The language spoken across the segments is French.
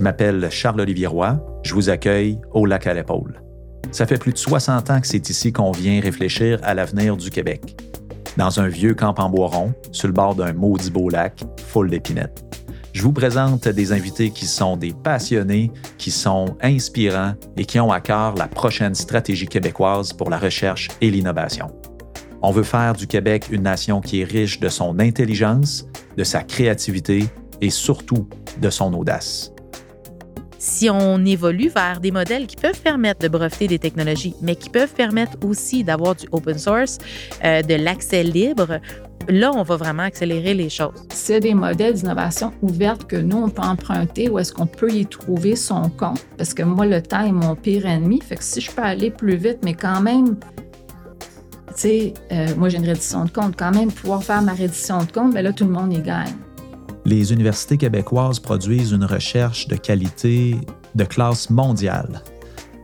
Je m'appelle Charles-Olivier Roy. Je vous accueille au Lac à l'épaule. Ça fait plus de 60 ans que c'est ici qu'on vient réfléchir à l'avenir du Québec. Dans un vieux camp en bois rond, sur le bord d'un maudit beau lac, full d'épinettes. Je vous présente des invités qui sont des passionnés, qui sont inspirants et qui ont à cœur la prochaine stratégie québécoise pour la recherche et l'innovation. On veut faire du Québec une nation qui est riche de son intelligence, de sa créativité et surtout de son audace si on évolue vers des modèles qui peuvent permettre de breveter des technologies, mais qui peuvent permettre aussi d'avoir du open source, euh, de l'accès libre, là, on va vraiment accélérer les choses. C'est des modèles d'innovation ouverte que nous, on peut emprunter ou est-ce qu'on peut y trouver son compte? Parce que moi, le temps est mon pire ennemi. Fait que si je peux aller plus vite, mais quand même, tu sais, euh, moi, j'ai une reddition de compte. Quand même, pouvoir faire ma reddition de compte, bien là, tout le monde y gagne les universités québécoises produisent une recherche de qualité de classe mondiale.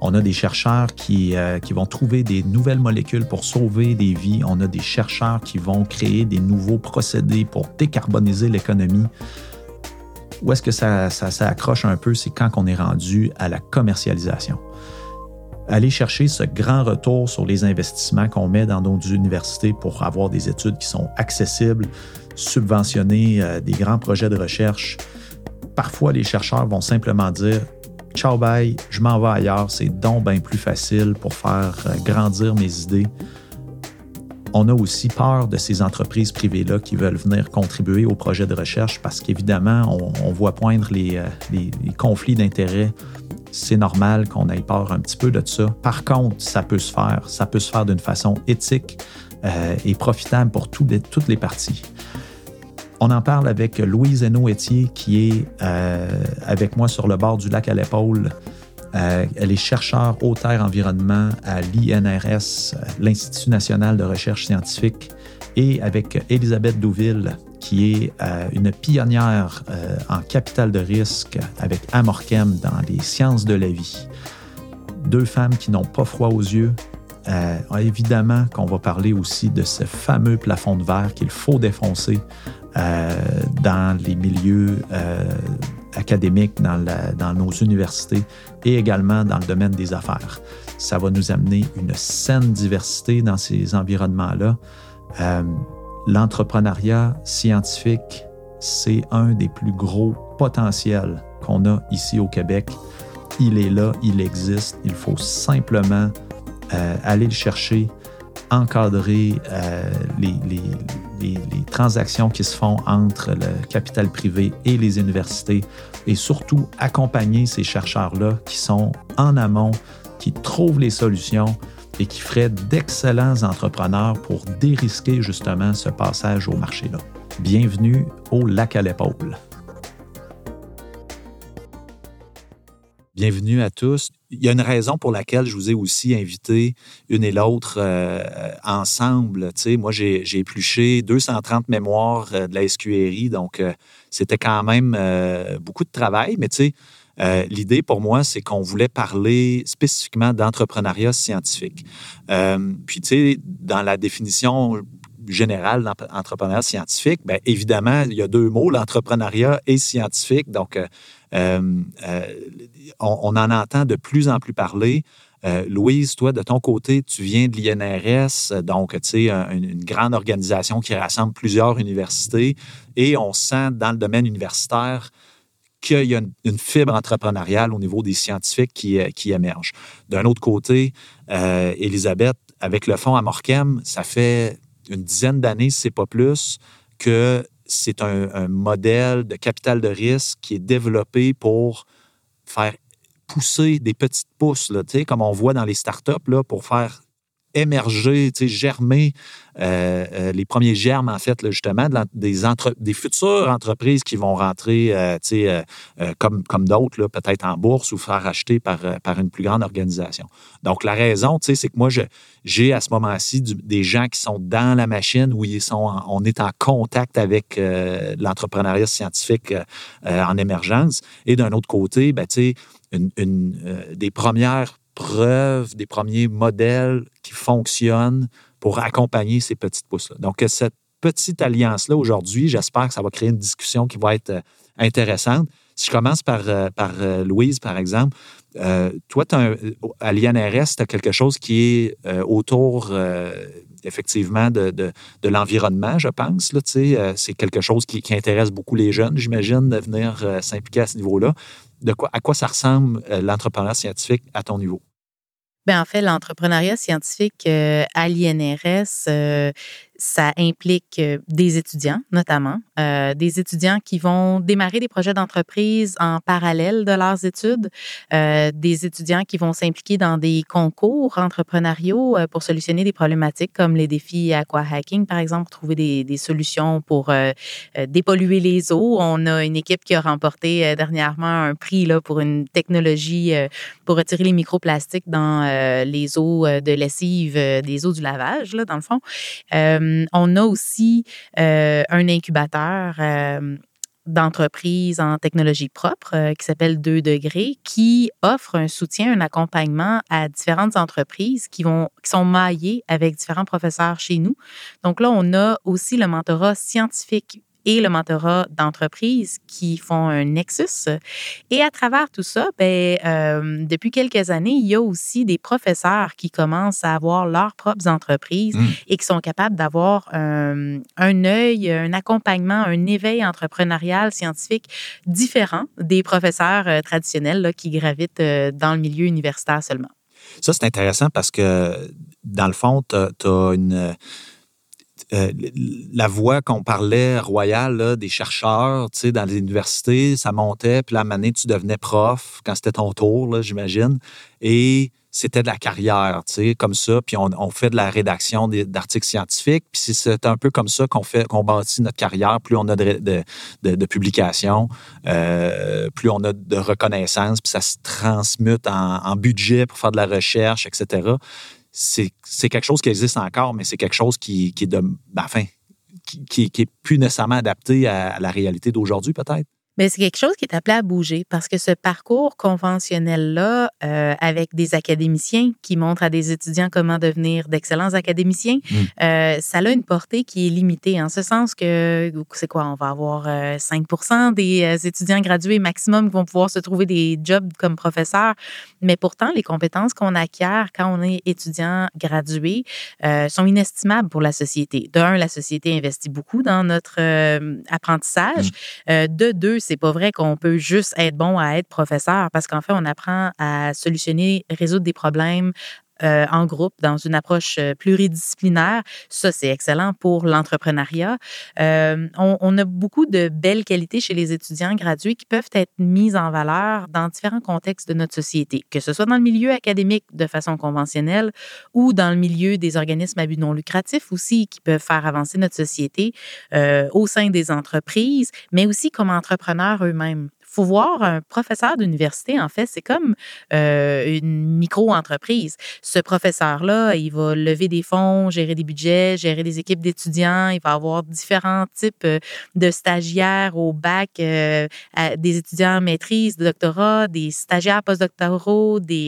On a des chercheurs qui, euh, qui, vont trouver des nouvelles molécules pour sauver des vies. On a des chercheurs qui vont créer des nouveaux procédés pour décarboniser l'économie. Où est-ce que ça, ça, ça, accroche un peu, c'est quand on est rendu à la commercialisation. Aller chercher ce grand retour sur les investissements qu'on met dans nos universités pour avoir des études qui sont accessibles, subventionner euh, des grands projets de recherche. Parfois, les chercheurs vont simplement dire Ciao, bye, je m'en vais ailleurs, c'est donc bien plus facile pour faire euh, grandir mes idées. On a aussi peur de ces entreprises privées-là qui veulent venir contribuer au projet de recherche parce qu'évidemment, on, voit poindre les, euh, les conflits d'intérêts. C'est normal qu'on ait peur un petit peu de ça. Par contre, ça peut se faire. Ça peut se faire d'une façon éthique et profitable pour toutes les parties. On en parle avec Louise Hainaut-Etier, qui est euh, avec moi sur le bord du lac à l'épaule. Euh, elle est chercheure au terre environnement à l'INRS, l'Institut national de recherche scientifique, et avec Elisabeth Douville, qui est euh, une pionnière en capital de risque avec Amorchem dans les sciences de la vie. Deux femmes qui n'ont pas froid aux yeux. Évidemment qu'on va parler aussi de ce fameux plafond de verre qu'il faut défoncer euh, dans les milieux euh, académiques, dans, dans, nos universités et également dans le domaine des affaires. Ça va nous amener une saine diversité dans ces environnements-là. Euh, l'entrepreneuriat scientifique, c'est un des plus gros potentiels qu'on a ici au Québec. Il est là, il existe. Il faut simplement aller le chercher, encadrer les, les, les, transactions qui se font entre le capital privé et les universités et surtout accompagner ces chercheurs-là qui sont en amont, qui trouvent les solutions et qui feraient d'excellents entrepreneurs pour dérisquer justement ce passage au marché-là. Bienvenue au lac à l'épaule. Bienvenue à tous. Il y a une raison pour laquelle je vous ai aussi invité une et l'autre euh, ensemble. moi, j'ai épluché 230 mémoires euh, de la SQRI, donc euh, c'était quand même beaucoup de travail. Mais tu sais, l'idée pour moi, c'est qu'on voulait parler spécifiquement d'entrepreneuriat scientifique. puis, tu sais, dans la définition générale d'entrepreneuriat scientifique, bien évidemment, il y a deux mots, l'entrepreneuriat et scientifique. Donc, euh, on, en entend de plus en plus parler. Euh, Louise, toi, de ton côté, tu viens de l'INRS, donc, tu sais, une, grande organisation qui rassemble plusieurs universités et on sent dans le domaine universitaire qu'il y a une, fibre entrepreneuriale au niveau des scientifiques qui, émerge. D'un autre côté, Elisabeth, avec le fonds Amorchem, ça fait une dizaine d'années, si ce n'est pas plus, que c'est un, modèle de capital de risque qui est développé pour faire pousser des petites pousses, là, comme on voit dans les startups, là, pour faire émerger, germer euh, euh, les premiers germes, en fait, justement, des, des futures entreprises qui vont rentrer, euh, comme, comme d'autres, peut-être en bourse ou faire racheter par, par une plus grande organisation. Donc, la raison, c'est que moi, j'ai à ce moment-ci des gens qui sont dans la machine où ils sont on est en contact avec l'entrepreneuriat scientifique en émergence. Et d'un autre côté, ben, une des premières preuves, des premiers modèles qui fonctionnent pour accompagner ces petites pousses-là. Donc, cette petite alliance-là aujourd'hui, j'espère que ça va créer une discussion qui va être euh, intéressante. Si je commence par, par Louise, par exemple, toi, à l'INRS, tu as quelque chose qui est autour effectivement de, de, l'environnement, je pense. C'est quelque chose qui, qui, intéresse beaucoup les jeunes, j'imagine, de venir s'impliquer à ce niveau-là. Quoi, à quoi ça ressemble l'entrepreneuriat scientifique à ton niveau? Bien, en fait, l'entrepreneuriat scientifique à l'INRS, ça implique euh, des étudiants, notamment, euh, des étudiants qui vont démarrer des projets d'entreprise en parallèle de leurs études, euh, des étudiants qui vont s'impliquer dans des concours entrepreneuriaux pour solutionner des problématiques comme les défis aqua-hacking, par exemple, trouver des, solutions pour dépolluer les eaux. On a une équipe qui a remporté dernièrement un prix là, pour une technologie pour retirer les microplastiques dans les eaux de lessive, des eaux du lavage, là, dans le fond. Euh, on a aussi euh, un incubateur euh, d'entreprise en technologie propre qui s'appelle 2 degrés, qui offre un soutien, un accompagnement à différentes entreprises qui qui sont maillées avec différents professeurs chez nous. Donc là, on a aussi le mentorat scientifique et le mentorat d'entreprise qui font un nexus. Et à travers tout ça, ben, euh, depuis quelques années, il y a aussi des professeurs qui commencent à avoir leurs propres entreprises mmh. et qui sont capables d'avoir un, un œil, un accompagnement, un éveil entrepreneurial scientifique différent des professeurs euh, traditionnels là, qui gravitent euh, dans le milieu universitaire seulement. Ça, c'est intéressant parce que, dans le fond, tu as, une euh, la voix qu'on parlait royale des chercheurs, dans les universités, ça montait, puis la année, tu devenais prof quand c'était ton tour, j'imagine. Et c'était de la carrière, comme ça. Puis on, fait de la rédaction d'articles scientifiques. Puis c'est un peu comme ça qu'on fait, qu'on bâtit notre carrière. Plus on a de, publications, euh, plus on a de reconnaissance, puis ça se transmute en, budget pour faire de la recherche, etc c'est quelque chose qui existe encore, mais c'est quelque chose qui, est de, ben, enfin, qui, qui, est plus nécessairement adapté à la réalité d'aujourd'hui, peut-être. Mais c'est quelque chose qui est appelé à bouger parce que ce parcours conventionnel-là, euh, avec des académiciens qui montrent à des étudiants comment devenir d'excellents académiciens, mmh. euh, ça a une portée qui est limitée, en ce sens que, c'est quoi, on va avoir 5% euh, des étudiants gradués maximum qui vont pouvoir se trouver des jobs comme professeurs, mais pourtant, les compétences qu'on acquiert quand on est étudiant gradué euh, sont inestimables pour la société. De un, la société investit beaucoup dans notre apprentissage. Mmh. de deux, c'est pas vrai qu'on peut juste être bon à être professeur parce qu'en fait, on apprend à solutionner, résoudre des problèmes, euh, en groupe dans une approche euh, pluridisciplinaire. Ça, c'est excellent pour l'entrepreneuriat. Euh, on, a beaucoup de belles qualités chez les étudiants gradués qui peuvent être mises en valeur dans différents contextes de notre société, que ce soit dans le milieu académique de façon conventionnelle ou dans le milieu des organismes à but non lucratif aussi qui peuvent faire avancer notre société au sein des entreprises, mais aussi comme entrepreneurs eux-mêmes faut voir un professeur d'université, en fait, c'est comme euh, une micro-entreprise. Ce professeur-là, il va lever des fonds, gérer des budgets, gérer des équipes d'étudiants, il va avoir différents types euh, de stagiaires au bac, euh, des étudiants en maîtrise, de doctorat, des stagiaires postdoctoraux, des,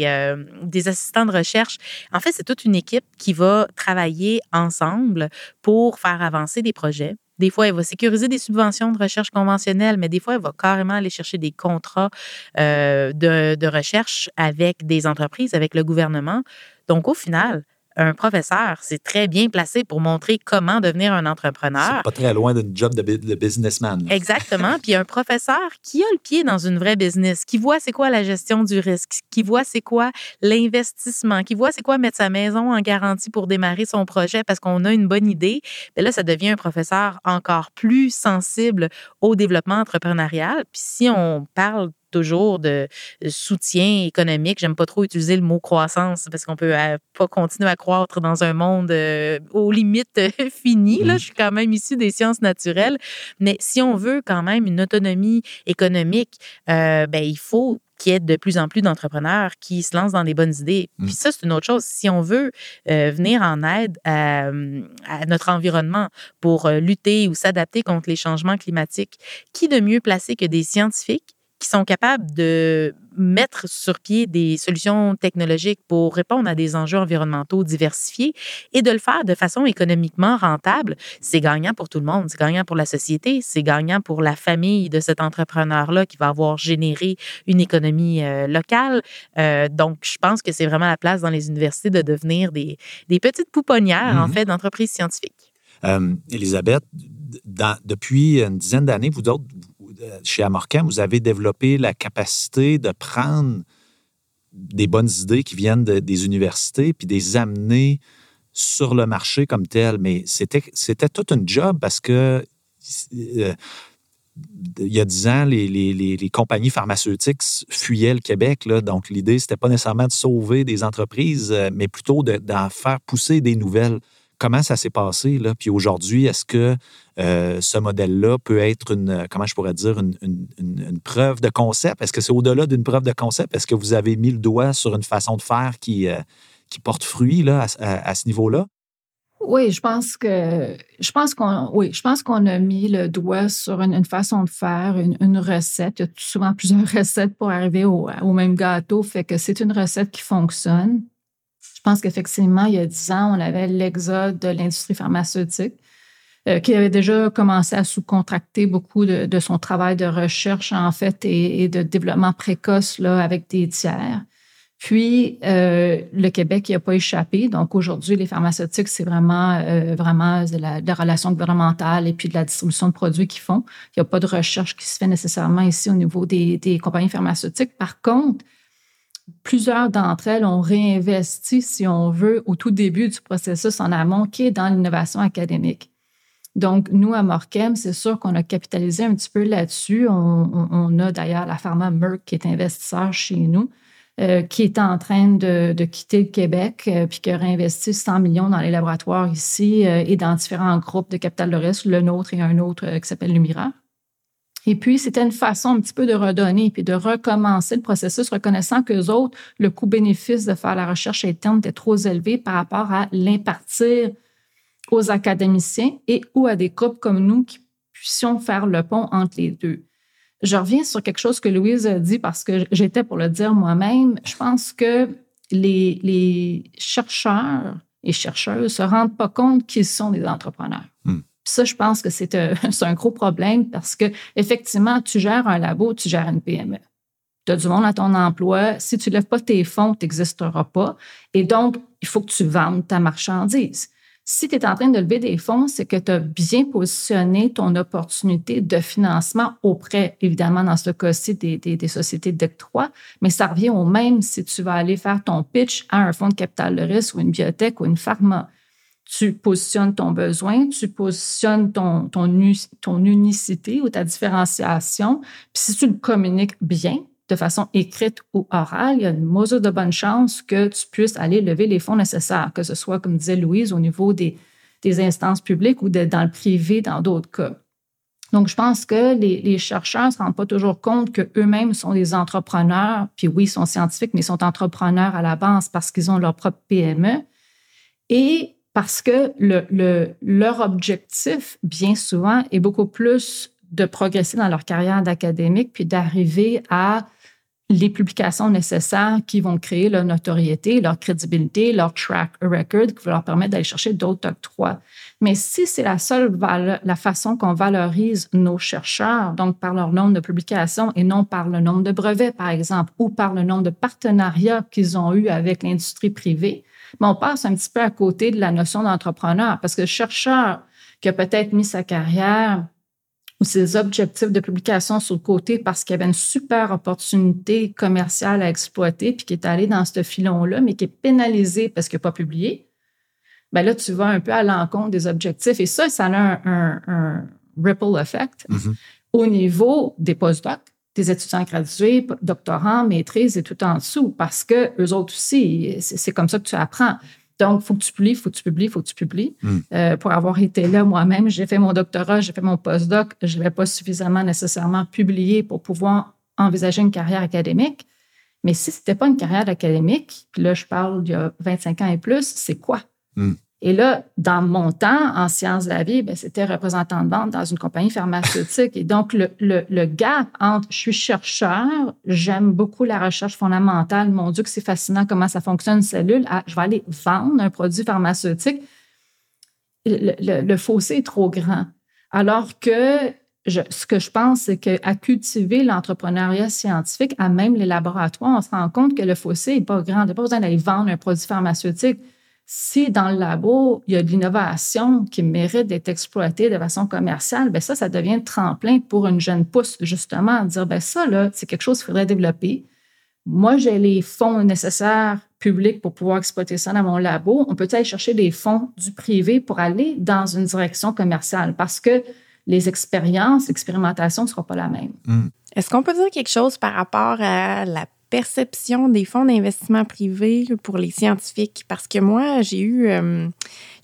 des assistants de recherche. En fait, c'est toute une équipe qui va travailler ensemble pour faire avancer des projets des fois, elle va sécuriser des subventions de recherche conventionnelles, mais des fois, elle va carrément aller chercher des contrats euh, de, de recherche avec des entreprises, avec le gouvernement. Donc, au final, un professeur, c'est très bien placé pour montrer comment devenir un entrepreneur. C'est pas très loin d'une job de, businessman. Exactement. Puis un professeur qui a le pied dans une vraie business, qui voit c'est quoi la gestion du risque, qui voit c'est quoi l'investissement, qui voit c'est quoi mettre sa maison en garantie pour démarrer son projet parce qu'on a une bonne idée. Bien là, ça devient un professeur encore plus sensible au développement entrepreneurial. Puis si on parle toujours de soutien économique. J'aime pas trop utiliser le mot croissance parce qu'on peut euh, pas continuer à croître dans un monde euh, aux limites finies. Là, mmh. je suis quand même issue des sciences naturelles, mais si on veut quand même une autonomie économique, euh, ben il faut qu'il y ait de plus en plus d'entrepreneurs qui se lancent dans les bonnes idées. Puis mmh. ça, c'est une autre chose. Si on veut venir en aide à, à notre environnement pour lutter ou s'adapter contre les changements climatiques, qui de mieux placé que des scientifiques qui sont capables de mettre sur pied des solutions technologiques pour répondre à des enjeux environnementaux diversifiés et de le faire de façon économiquement rentable, c'est gagnant pour tout le monde. C'est gagnant pour la société, c'est gagnant pour la famille de cet entrepreneur-là qui va avoir généré une économie euh, locale. Euh, donc, je pense que c'est vraiment la place dans les universités de devenir des, des petites pouponnières, en mm-hmm. fait, d'entreprises scientifiques. Euh, Elisabeth, depuis une dizaine d'années, vous autres, chez Amorcam, vous avez développé la capacité de prendre des bonnes idées qui viennent des universités puis les amener sur le marché comme tel. Mais c'était, tout un job parce que euh, il y a dix ans, les, compagnies pharmaceutiques fuyaient le Québec. Donc, l'idée, c'était pas nécessairement de sauver des entreprises, euh, mais plutôt d'en faire pousser des nouvelles comment ça s'est passé? Là? Puis aujourd'hui, est-ce que euh, ce modèle-là peut être une, comment je pourrais dire, une, preuve de concept? Est-ce que c'est au-delà d'une preuve de concept? Est-ce que vous avez mis le doigt sur une façon de faire qui, euh, qui porte fruit là, à, ce niveau-là? Oui, je pense que je pense qu'on oui, je pense qu'on a mis le doigt sur une, façon de faire, une, recette. Il y a souvent plusieurs recettes pour arriver au, au même gâteau, fait que c'est une recette qui fonctionne. Pense qu'effectivement, il y a dix ans, on avait l'exode de l'industrie pharmaceutique euh, qui avait déjà commencé à sous-contracter beaucoup de, son travail de recherche, en fait, et, de développement précoce là, avec des tiers. Puis, euh, le Québec n'y a pas échappé. Donc, aujourd'hui, les pharmaceutiques, c'est vraiment, euh, vraiment de la, relation gouvernementale et puis de la distribution de produits qu'ils font. Il n'y a pas de recherche qui se fait nécessairement ici au niveau des compagnies pharmaceutiques. Par contre, plusieurs d'entre elles ont réinvesti, si on veut, au tout début du processus en amont, qui est dans l'innovation académique. Donc, nous, à Morchem, c'est sûr qu'on a capitalisé un petit peu là-dessus. On, a d'ailleurs la pharma Merck qui est investisseur chez nous, euh, qui est en train de, quitter le Québec, euh, puis qui a réinvesti 100 millions dans les laboratoires ici euh, et dans différents groupes de capital de risque, le nôtre et un autre qui s'appelle Lumira. Et puis, c'était une façon un petit peu de redonner puis de recommencer le processus, reconnaissant qu'eux autres, le coût-bénéfice de faire la recherche interne était trop élevé par rapport à l'impartir aux académiciens et ou à des groupes comme nous qui puissions faire le pont entre les deux. Je reviens sur quelque chose que Louise a dit parce que j'étais pour le dire moi-même. Je pense que les, les chercheurs et chercheuses se rendent pas compte qu'ils sont des entrepreneurs. Ça, je pense que c'est un gros problème parce que effectivement, tu gères un labo, tu gères une PME. Tu as du monde à ton emploi. Si tu ne lèves pas tes fonds, tu n'existeras pas. Et donc, il faut que tu vendes ta marchandise. Si tu es en train de lever des fonds, c'est que tu as bien positionné ton opportunité de financement auprès, évidemment, dans ce cas-ci, des, des, sociétés d'octroi, mais ça revient au même si tu vas aller faire ton pitch à un fonds de capital de risque ou une biotech ou une pharma tu positionnes ton besoin, tu positionnes ton, ton, unicité ou ta différenciation. Puis si tu le communiques bien, de façon écrite ou orale, il y a une mesure de bonne chance que tu puisses aller lever les fonds nécessaires, que ce soit, comme disait Louise, au niveau des, instances publiques ou dans le privé dans d'autres cas. Donc, je pense que les, les chercheurs ne se rendent pas toujours compte qu'eux-mêmes sont des entrepreneurs, puis oui, ils sont scientifiques, mais ils sont entrepreneurs à la base parce qu'ils ont leur propre PME. Et parce que le, leur objectif, bien souvent, est beaucoup plus de progresser dans leur carrière d'académique puis d'arriver à les publications nécessaires qui vont créer leur notoriété, leur crédibilité, leur track record, qui vont leur permettre d'aller chercher d'autres octrois. Mais si c'est la seule la façon qu'on valorise nos chercheurs, donc par leur nombre de publications et non par le nombre de brevets, par exemple, ou par le nombre de partenariats qu'ils ont eu avec l'industrie privée, mais on passe un petit peu à côté de la notion d'entrepreneur parce que le chercheur qui a peut-être mis sa carrière ou ses objectifs de publication sur le côté parce qu'il y avait une super opportunité commerciale à exploiter, puis qui est allé dans ce filon-là, mais qui est pénalisé parce qu'il n'a pas publié, ben là, tu vas un peu à l'encontre des objectifs. Et ça, ça a un, ripple effect mm-hmm. au niveau des postdocs des étudiants gradués, doctorants, maîtrises et tout en dessous, parce que eux autres aussi, c'est comme ça que tu apprends. Donc, il faut que tu publies, il faut que tu publies, il faut que tu publies. Hmm. Euh, pour avoir été là moi-même, j'ai fait mon doctorat, j'ai fait mon postdoc, je n'avais pas suffisamment nécessairement publié pour pouvoir envisager une carrière académique. Mais si ce n'était pas une carrière académique, puis là, je parle d'il y a 25 ans et plus, c'est quoi? Hmm. Et là, dans mon temps, en sciences de la vie, ben, c'était représentant de vente dans une compagnie pharmaceutique. Et donc, le, le, gap entre je suis chercheur, j'aime beaucoup la recherche fondamentale, mon Dieu, que c'est fascinant comment ça fonctionne une cellule, je vais aller vendre un produit pharmaceutique. Le, le fossé est trop grand. Alors que ce que je pense, c'est qu'à cultiver l'entrepreneuriat scientifique, à même les laboratoires, on se rend compte que le fossé n'est pas grand. Il n'y a pas besoin d'aller vendre un produit pharmaceutique. Si dans le labo, il y a de l'innovation qui mérite d'être exploitée de façon commerciale, bien ça, ça devient tremplin pour une jeune pousse, justement, à dire, bien ça, là, c'est quelque chose qu'il faudrait développer. Moi, j'ai les fonds nécessaires publics pour pouvoir exploiter ça dans mon labo. On peut aller chercher des fonds du privé pour aller dans une direction commerciale parce que les expériences, l'expérimentation ne sera pas la même. Hmm. Est-ce qu'on peut dire quelque chose par rapport à la perception des fonds d'investissement privés pour les scientifiques? Parce que moi, j'ai eu, euh,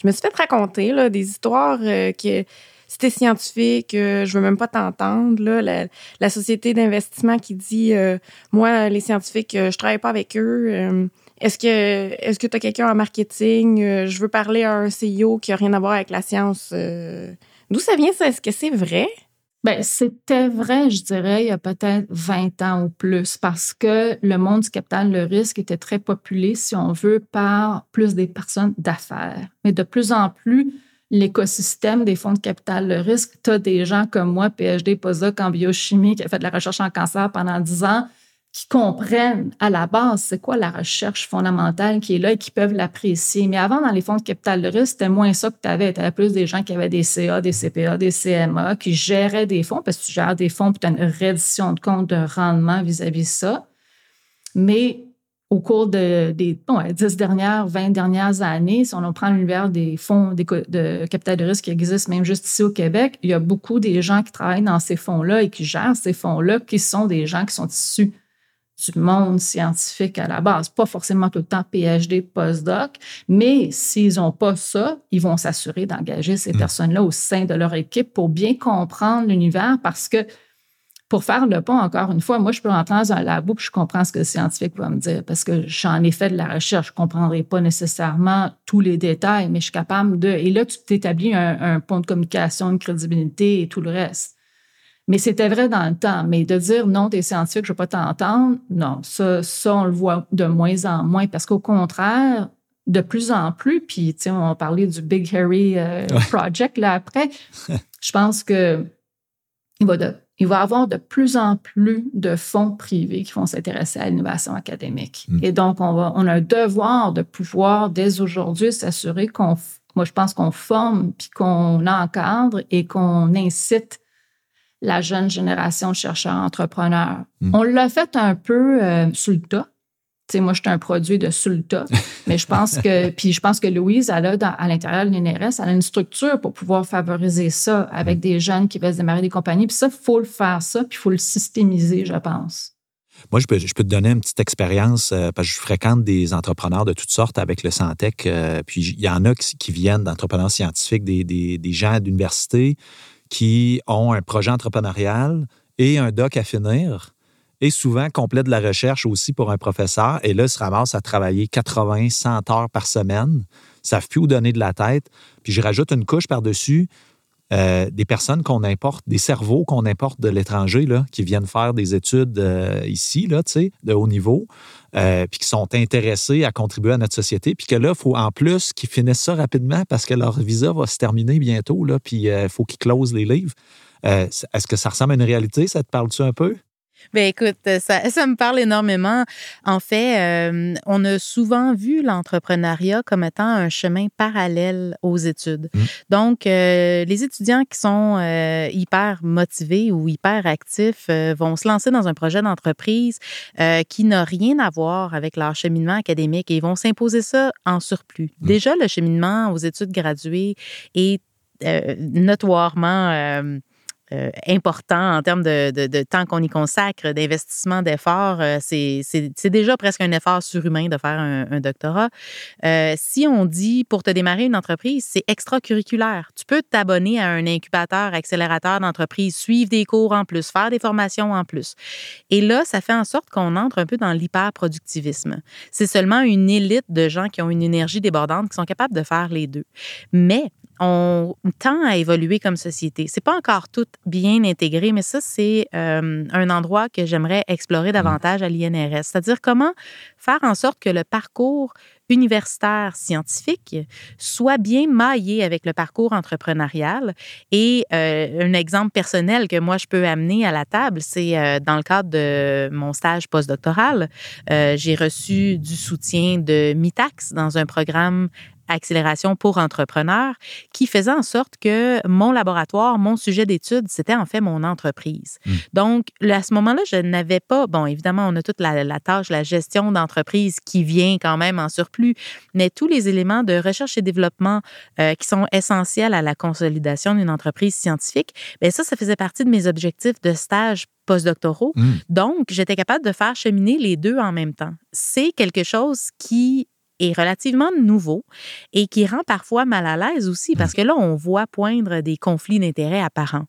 je me suis fait raconter là, des histoires euh, que c'était scientifique, euh, je veux même pas t'entendre. La, la, société d'investissement qui dit, moi, les scientifiques, je travaille pas avec eux. est-ce que est-ce que tu as quelqu'un en marketing? je veux parler à un CEO qui a rien à voir avec la science. D'où ça vient ça? Est-ce que c'est vrai? Bien, c'était vrai, je dirais, il y a peut-être 20 ans ou plus, parce que le monde du capital, le risque était très populé, si on veut, par plus des personnes d'affaires. Mais de plus en plus, l'écosystème des fonds de capital, le risque, tu as des gens comme moi, PhD, postdoc en biochimie, qui a fait de la recherche en cancer pendant 10 ans, qui comprennent à la base c'est quoi la recherche fondamentale qui est là et qui peuvent l'apprécier. Mais avant, dans les fonds de capital de risque, c'était moins ça que tu avais. Tu avais plus des gens qui avaient des CA, des CPA, des CMA, qui géraient des fonds, parce que tu gères des fonds, puis tu as une reddition de compte de rendement vis-à-vis de ça. Mais au cours des 10 dernières, 20 dernières années, si on prend l'univers des fonds de capital de risque qui existent même juste ici au Québec, il y a beaucoup des gens qui travaillent dans ces fonds-là et qui gèrent ces fonds-là qui sont des gens qui sont issus du monde scientifique à la base, pas forcément tout le temps PhD, postdoc, mais s'ils n'ont pas ça, ils vont s'assurer d'engager ces mm. personnes-là au sein de leur équipe pour bien comprendre l'univers parce que pour faire le pont, encore une fois, moi, je peux rentrer dans un labo et je comprends ce que le scientifique va me dire parce que j'en ai fait de la recherche. Je ne comprendrai pas nécessairement tous les détails, mais je suis capable de. Et là, tu t'établis un, un pont de communication, une crédibilité et tout le reste. Mais c'était vrai dans le temps. Mais de dire non, t'es scientifique, je ne veux pas t'entendre, non, ça, ça, on le voit de moins en moins parce qu'au contraire, de plus en plus, puis, tu sais, on parlait du Big Harry euh, Project là après, je pense que il va, de, il va avoir de plus en plus de fonds privés qui vont s'intéresser à l'innovation académique. Mm. Et donc, on, va, on a un devoir de pouvoir, dès aujourd'hui, s'assurer qu'on, moi, je pense qu'on forme, puis qu'on encadre et qu'on incite la jeune génération de chercheurs entrepreneurs. Hmm. On l'a fait un peu euh, le tas. moi, je suis un produit de le tas, mais je pense que, puis je pense que Louise, elle a à l'intérieur de l'INRS, elle a une structure pour pouvoir favoriser ça avec hmm. des jeunes qui veulent démarrer des compagnies. Puis ça, il faut le faire ça, puis il faut le systémiser, je pense. Moi, je peux, je peux te donner une petite expérience euh, parce que je fréquente des entrepreneurs de toutes sortes avec le Santec. Euh, puis il y en a qui, viennent d'entrepreneurs scientifiques, des, des, des gens d'université, qui ont un projet entrepreneurial et un doc à finir et souvent complètent de la recherche aussi pour un professeur. Et là, ils se ramassent à travailler 80, 100 heures par semaine. Ils savent plus où donner de la tête. Puis je rajoute une couche par-dessus. Euh, des personnes qu'on importe, des cerveaux qu'on importe de l'étranger, qui viennent faire des études euh, ici, de haut niveau, euh, puis qui sont intéressés à contribuer à notre société, puis que là, il faut en plus qu'ils finissent ça rapidement parce que leur visa va se terminer bientôt, puis il faut qu'ils closent les livres. Est-ce que ça ressemble à une réalité? Ça te parle-tu un peu? Ben écoute, ça, ça me parle énormément. En fait, euh, on a souvent vu l'entrepreneuriat comme étant un chemin parallèle aux études. Mmh. Donc, euh, les étudiants qui sont euh, hyper motivés ou hyper actifs vont se lancer dans un projet d'entreprise qui n'a rien à voir avec leur cheminement académique et ils vont s'imposer ça en surplus. Mmh. Déjà, le cheminement aux études graduées est notoirement euh, important en termes de, temps qu'on y consacre, d'investissement, d'efforts. Euh, c'est déjà presque un effort surhumain de faire un, doctorat. Euh, si on dit pour te démarrer une entreprise, c'est extracurriculaire. Tu peux t'abonner à un incubateur, accélérateur d'entreprise, suivre des cours en plus, faire des formations en plus. Et là, ça fait en sorte qu'on entre un peu dans l'hyperproductivisme. C'est seulement une élite de gens qui ont une énergie débordante qui sont capables de faire les deux. Mais on tend à évoluer comme société. C'est pas encore tout bien intégré, mais ça, c'est euh, un endroit que j'aimerais explorer mmh. davantage à l'INRS. C'est-à-dire comment faire en sorte que le parcours universitaire scientifique soit bien maillé avec le parcours entrepreneurial. Et euh, un exemple personnel que moi, je peux amener à la table, c'est euh, dans le cadre de mon stage postdoctoral, j'ai reçu du soutien de MITAX dans un programme accélération pour entrepreneurs qui faisait en sorte que mon laboratoire, mon sujet d'étude, c'était en fait mon entreprise. Hmm. Donc, à ce moment-là, je n'avais pas, bon, évidemment, on a toute la, tâche, la gestion d'entreprise qui vient quand même en surplus, mais tous les éléments de recherche et développement euh, qui sont essentiels à la consolidation d'une entreprise scientifique, bien ça, ça faisait partie de mes objectifs de stage postdoctoraux. Hmm. Donc, j'étais capable de faire cheminer les deux en même temps. C'est quelque chose qui est relativement nouveau et qui rend parfois mal à l'aise aussi parce que là, on voit poindre des conflits d'intérêts apparents.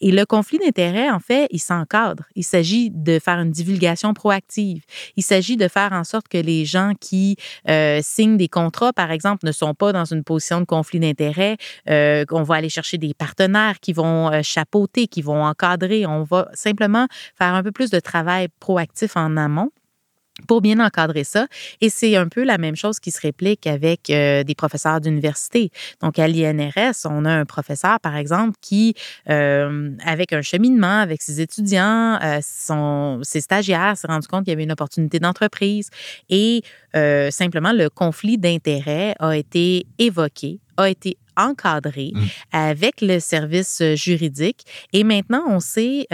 Et le conflit d'intérêts, en fait, il s'encadre. Il s'agit de faire une divulgation proactive. Il s'agit de faire en sorte que les gens qui euh, signent des contrats, par exemple, ne sont pas dans une position de conflit d'intérêts. Euh, on va aller chercher des partenaires qui vont euh, chapeauter, qui vont encadrer. On va simplement faire un peu plus de travail proactif en amont pour bien encadrer ça. Et c'est un peu la même chose qui se réplique avec euh, des professeurs d'université. Donc, à l'INRS, on a un professeur, par exemple, qui, euh, avec un cheminement, avec ses étudiants, euh, son, ses stagiaires, s'est rendu compte qu'il y avait une opportunité d'entreprise et simplement le conflit d'intérêts a été évoqué, a été encadré mmh. avec le service juridique et maintenant on sait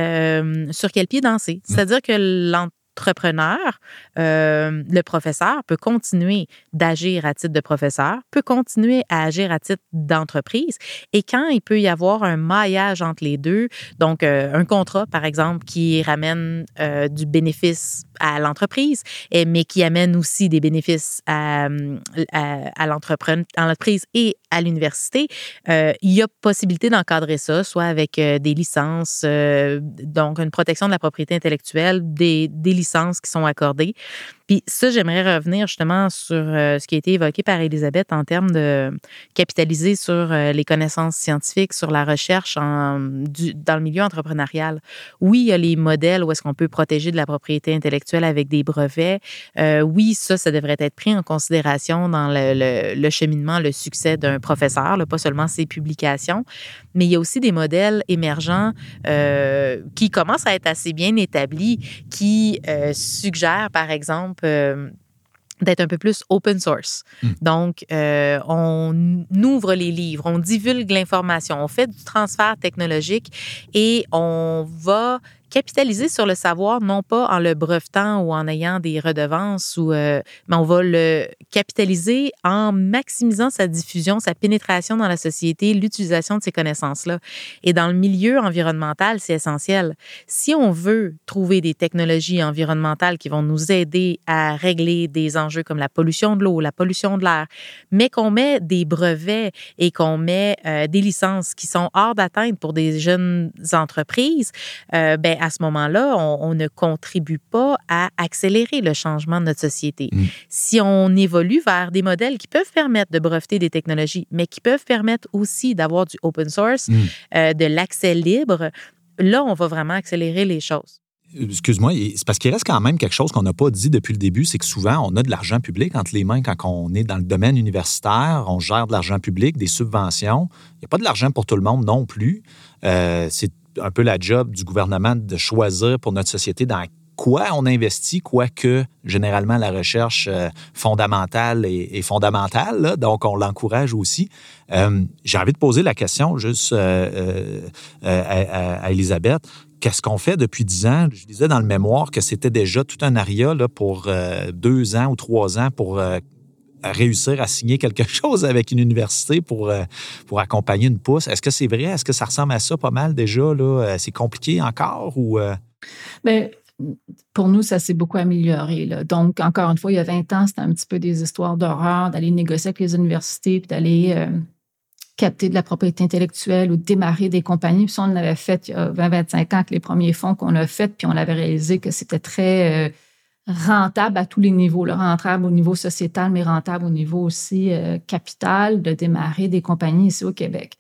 sur quel pied danser. Mmh. C'est-à-dire que entrepreneur, euh, le professeur peut continuer d'agir à titre de professeur, peut continuer à agir à titre d'entreprise. Et quand il peut y avoir un maillage entre les deux, donc euh, un contrat, par exemple, qui ramène euh, du bénéfice à l'entreprise, mais qui amène aussi des bénéfices à, à, l'entreprise et à l'université, il y a possibilité d'encadrer ça, soit avec des licences, donc une protection de la propriété intellectuelle, des licences qui sont accordées. Puis ça, j'aimerais revenir justement sur euh, ce qui a été évoqué par Elisabeth en termes de capitaliser sur euh, les connaissances scientifiques, sur la recherche dans le milieu entrepreneurial. Oui, il y a les modèles où est-ce qu'on peut protéger de la propriété intellectuelle avec des brevets. Euh, oui, ça, ça devrait être pris en considération dans le, cheminement, le succès d'un professeur, pas seulement ses publications, mais il y a aussi des modèles émergents qui commencent à être assez bien établis, qui suggèrent, par exemple, euh, d'être un peu plus open source. Hmm. Donc, euh, on ouvre les livres, on divulgue l'information, on fait du transfert technologique et on va capitaliser sur le savoir, non pas en le brevetant ou en ayant des redevances, ou, euh, mais on va le capitaliser en maximisant sa diffusion, sa pénétration dans la société, l'utilisation de ces connaissances-là. Et dans le milieu environnemental, c'est essentiel. Si on veut trouver des technologies environnementales qui vont nous aider à régler des enjeux comme la pollution de l'eau, la pollution de l'air, mais qu'on met des brevets et qu'on met euh, des licences qui sont hors d'atteinte pour des jeunes entreprises, euh, ben, à ce moment-là, on, ne contribue pas à accélérer le changement de notre société. Mm. Si on évolue vers des modèles qui peuvent permettre de breveter des technologies, mais qui peuvent permettre aussi d'avoir du open source, mm. euh, de l'accès libre, là, on va vraiment accélérer les choses. Excuse-moi, c'est parce qu'il reste quand même quelque chose qu'on n'a pas dit depuis le début, c'est que souvent, on a de l'argent public entre les mains quand on est dans le domaine universitaire, on gère de l'argent public, des subventions. Il n'y a pas de l'argent pour tout le monde non plus. Euh, c'est un peu la job du gouvernement de choisir pour notre société dans quoi on investit, quoique généralement la recherche euh, fondamentale est, fondamentale, donc on l'encourage aussi. Euh, j'ai envie de poser la question juste euh, à, Elisabeth. Qu'est-ce qu'on fait depuis dix ans? Je disais dans le mémoire que c'était déjà tout un aria là, pour deux ans ou trois ans pour réussir à signer quelque chose avec une université pour, euh, pour accompagner une pousse. Est-ce que c'est vrai? Est-ce que ça ressemble à ça pas mal déjà? Là? Euh, c'est compliqué encore ou. Bien, pour nous, ça s'est beaucoup amélioré. Donc, encore une fois, il y a 20 ans, c'était un petit peu des histoires d'horreur, d'aller négocier avec les universités, puis d'aller capter de la propriété intellectuelle ou démarrer des compagnies. Puis ça, on l'avait fait il y a 20-25 ans avec les premiers fonds qu'on a fait, puis on avait réalisé que c'était très rentable à tous les niveaux, rentable au niveau sociétal, mais rentable au niveau aussi euh, capital, de démarrer des compagnies ici au Québec.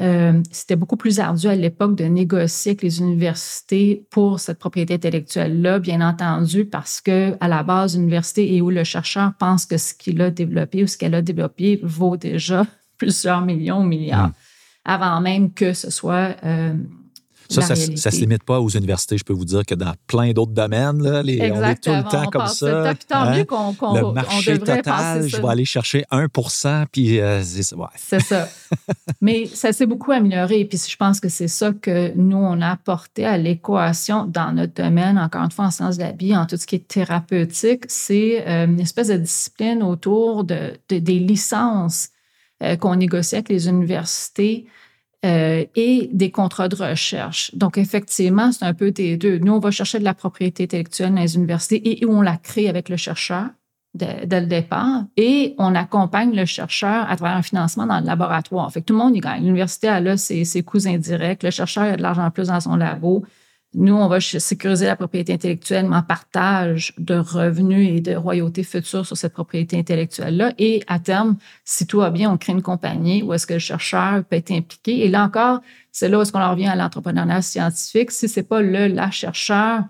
Euh, c'était beaucoup plus ardu à l'époque de négocier avec les universités pour cette propriété intellectuelle-là, bien entendu, parce que à la base, l'université et où le chercheur pense que ce qu'il a développé ou ce qu'elle a développé vaut déjà plusieurs millions ou milliards, mmh. avant même que ce soit euh, ça, ça, ne se limite pas aux universités. Je peux vous dire que dans plein d'autres domaines, là, les, on est tout le temps comme ça. tant hein? mieux qu'on Le marché total, je vais aller chercher 1 puis euh, c'est ouais. ça. Mais ça s'est beaucoup amélioré. Puis je pense que c'est ça que nous, on a apporté à l'équation dans notre domaine, encore une fois, en sciences de la vie, en tout ce qui est thérapeutique. C'est euh, une espèce de discipline autour de, des licences euh, qu'on négocie avec les universités euh, et des contrats de recherche. Donc, effectivement, c'est un peu des deux. Nous, on va chercher de la propriété intellectuelle dans les universités et on la crée avec le chercheur dès, le départ et on accompagne le chercheur à travers un financement dans le laboratoire. Fait que tout le monde y gagne. L'université a ses, ses coûts indirects. Le chercheur a de l'argent en plus dans son labo. Nous, on va sécuriser la propriété intellectuelle, mais en partage de revenus et de royautés futures sur cette propriété intellectuelle-là. Et à terme, si tout va bien, on crée une compagnie où est-ce que le chercheur peut être impliqué. Et là encore, c'est là où est-ce qu'on en revient à l'entrepreneuriat scientifique. Si c'est pas le la chercheur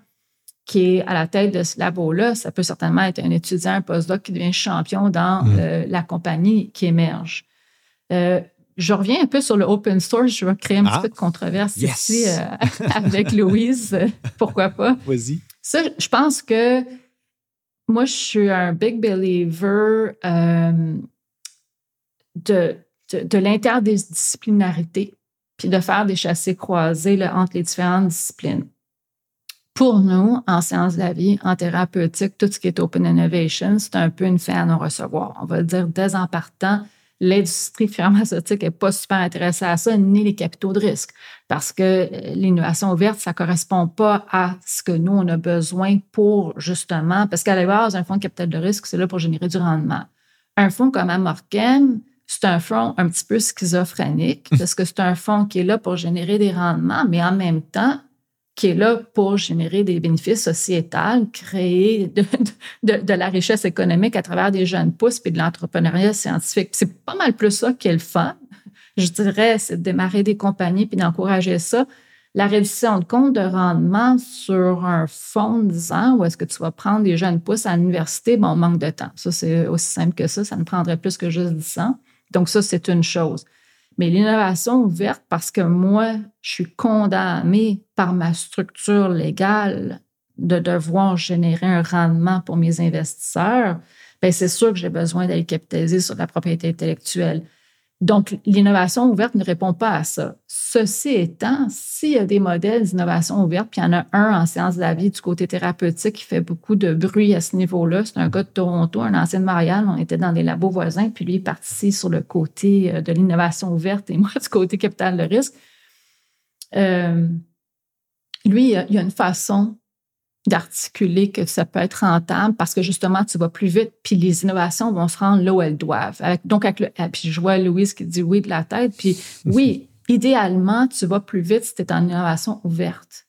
qui est à la tête de ce labo-là, ça peut certainement être un étudiant, un postdoc qui devient champion dans mmh. euh, la compagnie qui émerge. Euh, je reviens un peu sur le open source. Je vais créer un petit ah. peu de controverse ici euh, avec Louise. Pourquoi pas? Vas-y. Ça, je pense que moi, je suis un big believer euh, de, de, l'interdisciplinarité, puis de faire des chassés croisés entre les différentes disciplines. Pour nous, en sciences de la vie, en thérapeutique, tout ce qui est open innovation, c'est un peu une fin à non-recevoir. On va le dire dès en partant l'industrie pharmaceutique n'est pas super intéressée à ça, ni les capitaux de risque, parce que euh, l'innovation ouverte, ça ne correspond pas à ce que nous, on a besoin pour justement, parce qu'à la base, un fonds de capital de risque, c'est là pour générer du rendement. Un fonds comme Amorken, c'est un fonds un petit peu schizophrénique, parce que c'est un fonds qui est là pour générer des rendements, mais en même temps, qui est là pour générer des bénéfices sociétals, créer de, la richesse économique à travers des jeunes pousses et de l'entrepreneuriat scientifique. C'est pas mal plus ça qui est le fun. Je dirais, c'est de démarrer des compagnies puis d'encourager ça. La reddition de compte de rendement sur un fonds de 10 ans où est-ce que tu vas prendre des jeunes pousses à l'université, bon, on manque de temps. Ça, c'est aussi simple que ça. Ça ne prendrait plus que juste 10 ans. Donc, ça, c'est une chose. Mais l'innovation ouverte, parce que moi, je suis condamnée par ma structure légale de devoir générer un rendement pour mes investisseurs, bien, c'est sûr que j'ai besoin d'aller capitaliser sur la propriété intellectuelle. Donc, l'innovation ouverte ne répond pas à ça. Ceci étant, s'il y a des modèles d'innovation ouverte, puis il y en a un en sciences de la vie du côté thérapeutique qui fait beaucoup de bruit à ce niveau-là, c'est un gars de Toronto, un ancien de Montréal, on était dans des labos voisins, puis lui est sur le côté euh, de l'innovation ouverte et moi du côté capital de risque. Euh, lui, il y a une façon d'articuler que ça peut être rentable parce que justement, tu vas plus vite, puis les innovations vont se rendre là où elles doivent. donc, avec le, ah, puis je vois Louise qui dit oui de la tête, puis oui, idéalement, tu vas plus vite si tu es en innovation ouverte.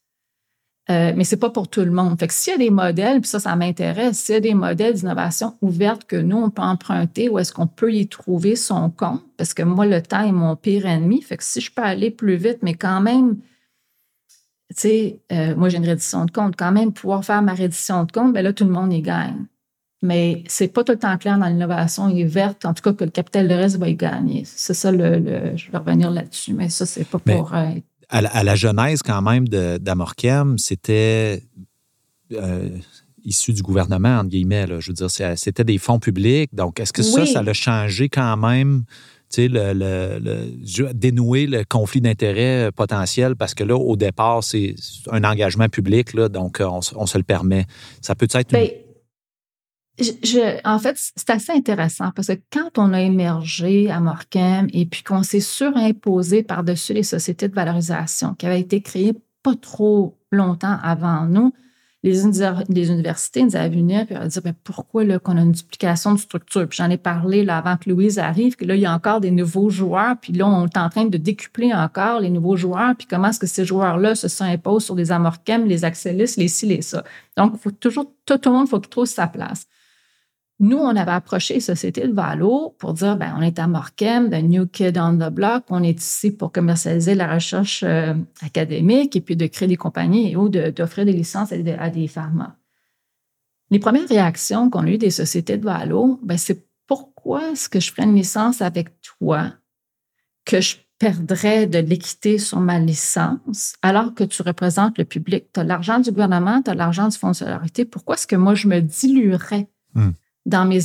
Euh, mais c'est pas pour tout le monde. Fait que s'il y a des modèles, puis ça, ça m'intéresse, s'il y a des modèles d'innovation ouverte que nous, on peut emprunter, où est-ce qu'on peut y trouver son compte? Parce que moi, le temps est mon pire ennemi. Fait que si je peux aller plus vite, mais quand même tu sais, euh, moi, j'ai une reddition de compte. Quand même, pouvoir faire ma reddition de compte, bien là, tout le monde y gagne. Mais c'est pas tout le temps clair dans l'innovation verte, en tout cas, que le capital de risque va y gagner. C'est ça, le, je vais revenir là-dessus, mais ça, c'est pas pour. Euh, à, la, genèse, quand même, d'Amorchem, c'était. Euh, issu du gouvernement, entre guillemets. je veux dire, c'était des fonds publics. Donc, est-ce que ça, ça l'a changé quand même le, dénouer le conflit d'intérêts potentiel parce que là, au départ, c'est un engagement public, là, donc on, se le permet. Ça peut être. Ben, en fait, c'est assez intéressant parce que quand on a émergé à Morcam et puis qu'on s'est surimposé par-dessus les sociétés de valorisation qui avaient été créées pas trop longtemps avant nous, les, les universités nous avaient venir et dire ben, pourquoi là, qu'on a une duplication de structure? Puis j'en ai parlé là, avant que Louise arrive, que là, il y a encore des nouveaux joueurs, puis là, on est en train de décupler encore les nouveaux joueurs, puis comment est-ce que ces joueurs-là se s'imposent sur les amorchem, les axelis, les ci, les ça. Donc, faut toujours, tout, le monde, faut qu'il trouve sa place. Nous, on avait approché Société de Valo pour dire, ben, on est à Morkem, The New Kid on the Block, on est ici pour commercialiser la recherche euh, académique et puis de créer des compagnies ou d'offrir des licences à des, à des pharma. Les premières réactions qu'on a eues des sociétés de Valo, ben, c'est pourquoi est-ce que je ferais une licence avec toi? Que je perdrais de l'équité sur ma licence alors que tu représentes le public? Tu as l'argent du gouvernement, tu as l'argent du Fonds de solidarité. Pourquoi est-ce que moi, je me diluerais? Hmm dans mes.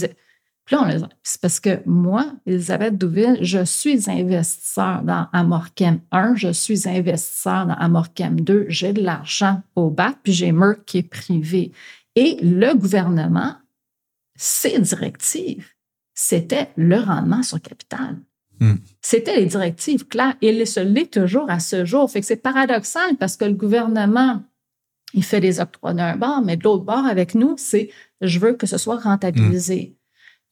Puis là, c'est parce que moi, Elisabeth Douville, je suis investisseur dans Amorchem 1, je suis investisseur dans Amorchem 2, j'ai de l'argent au BAC, puis j'ai Merck qui est privé. Et le gouvernement, ses directives, c'était le rendement sur capital. Hmm. C'était les directives claires et il se l'est toujours à ce jour. Fait que c'est paradoxal parce que le gouvernement, il fait des octrois d'un bord, mais de l'autre bord, avec nous, c'est je veux que ce soit rentabilisé. Mm.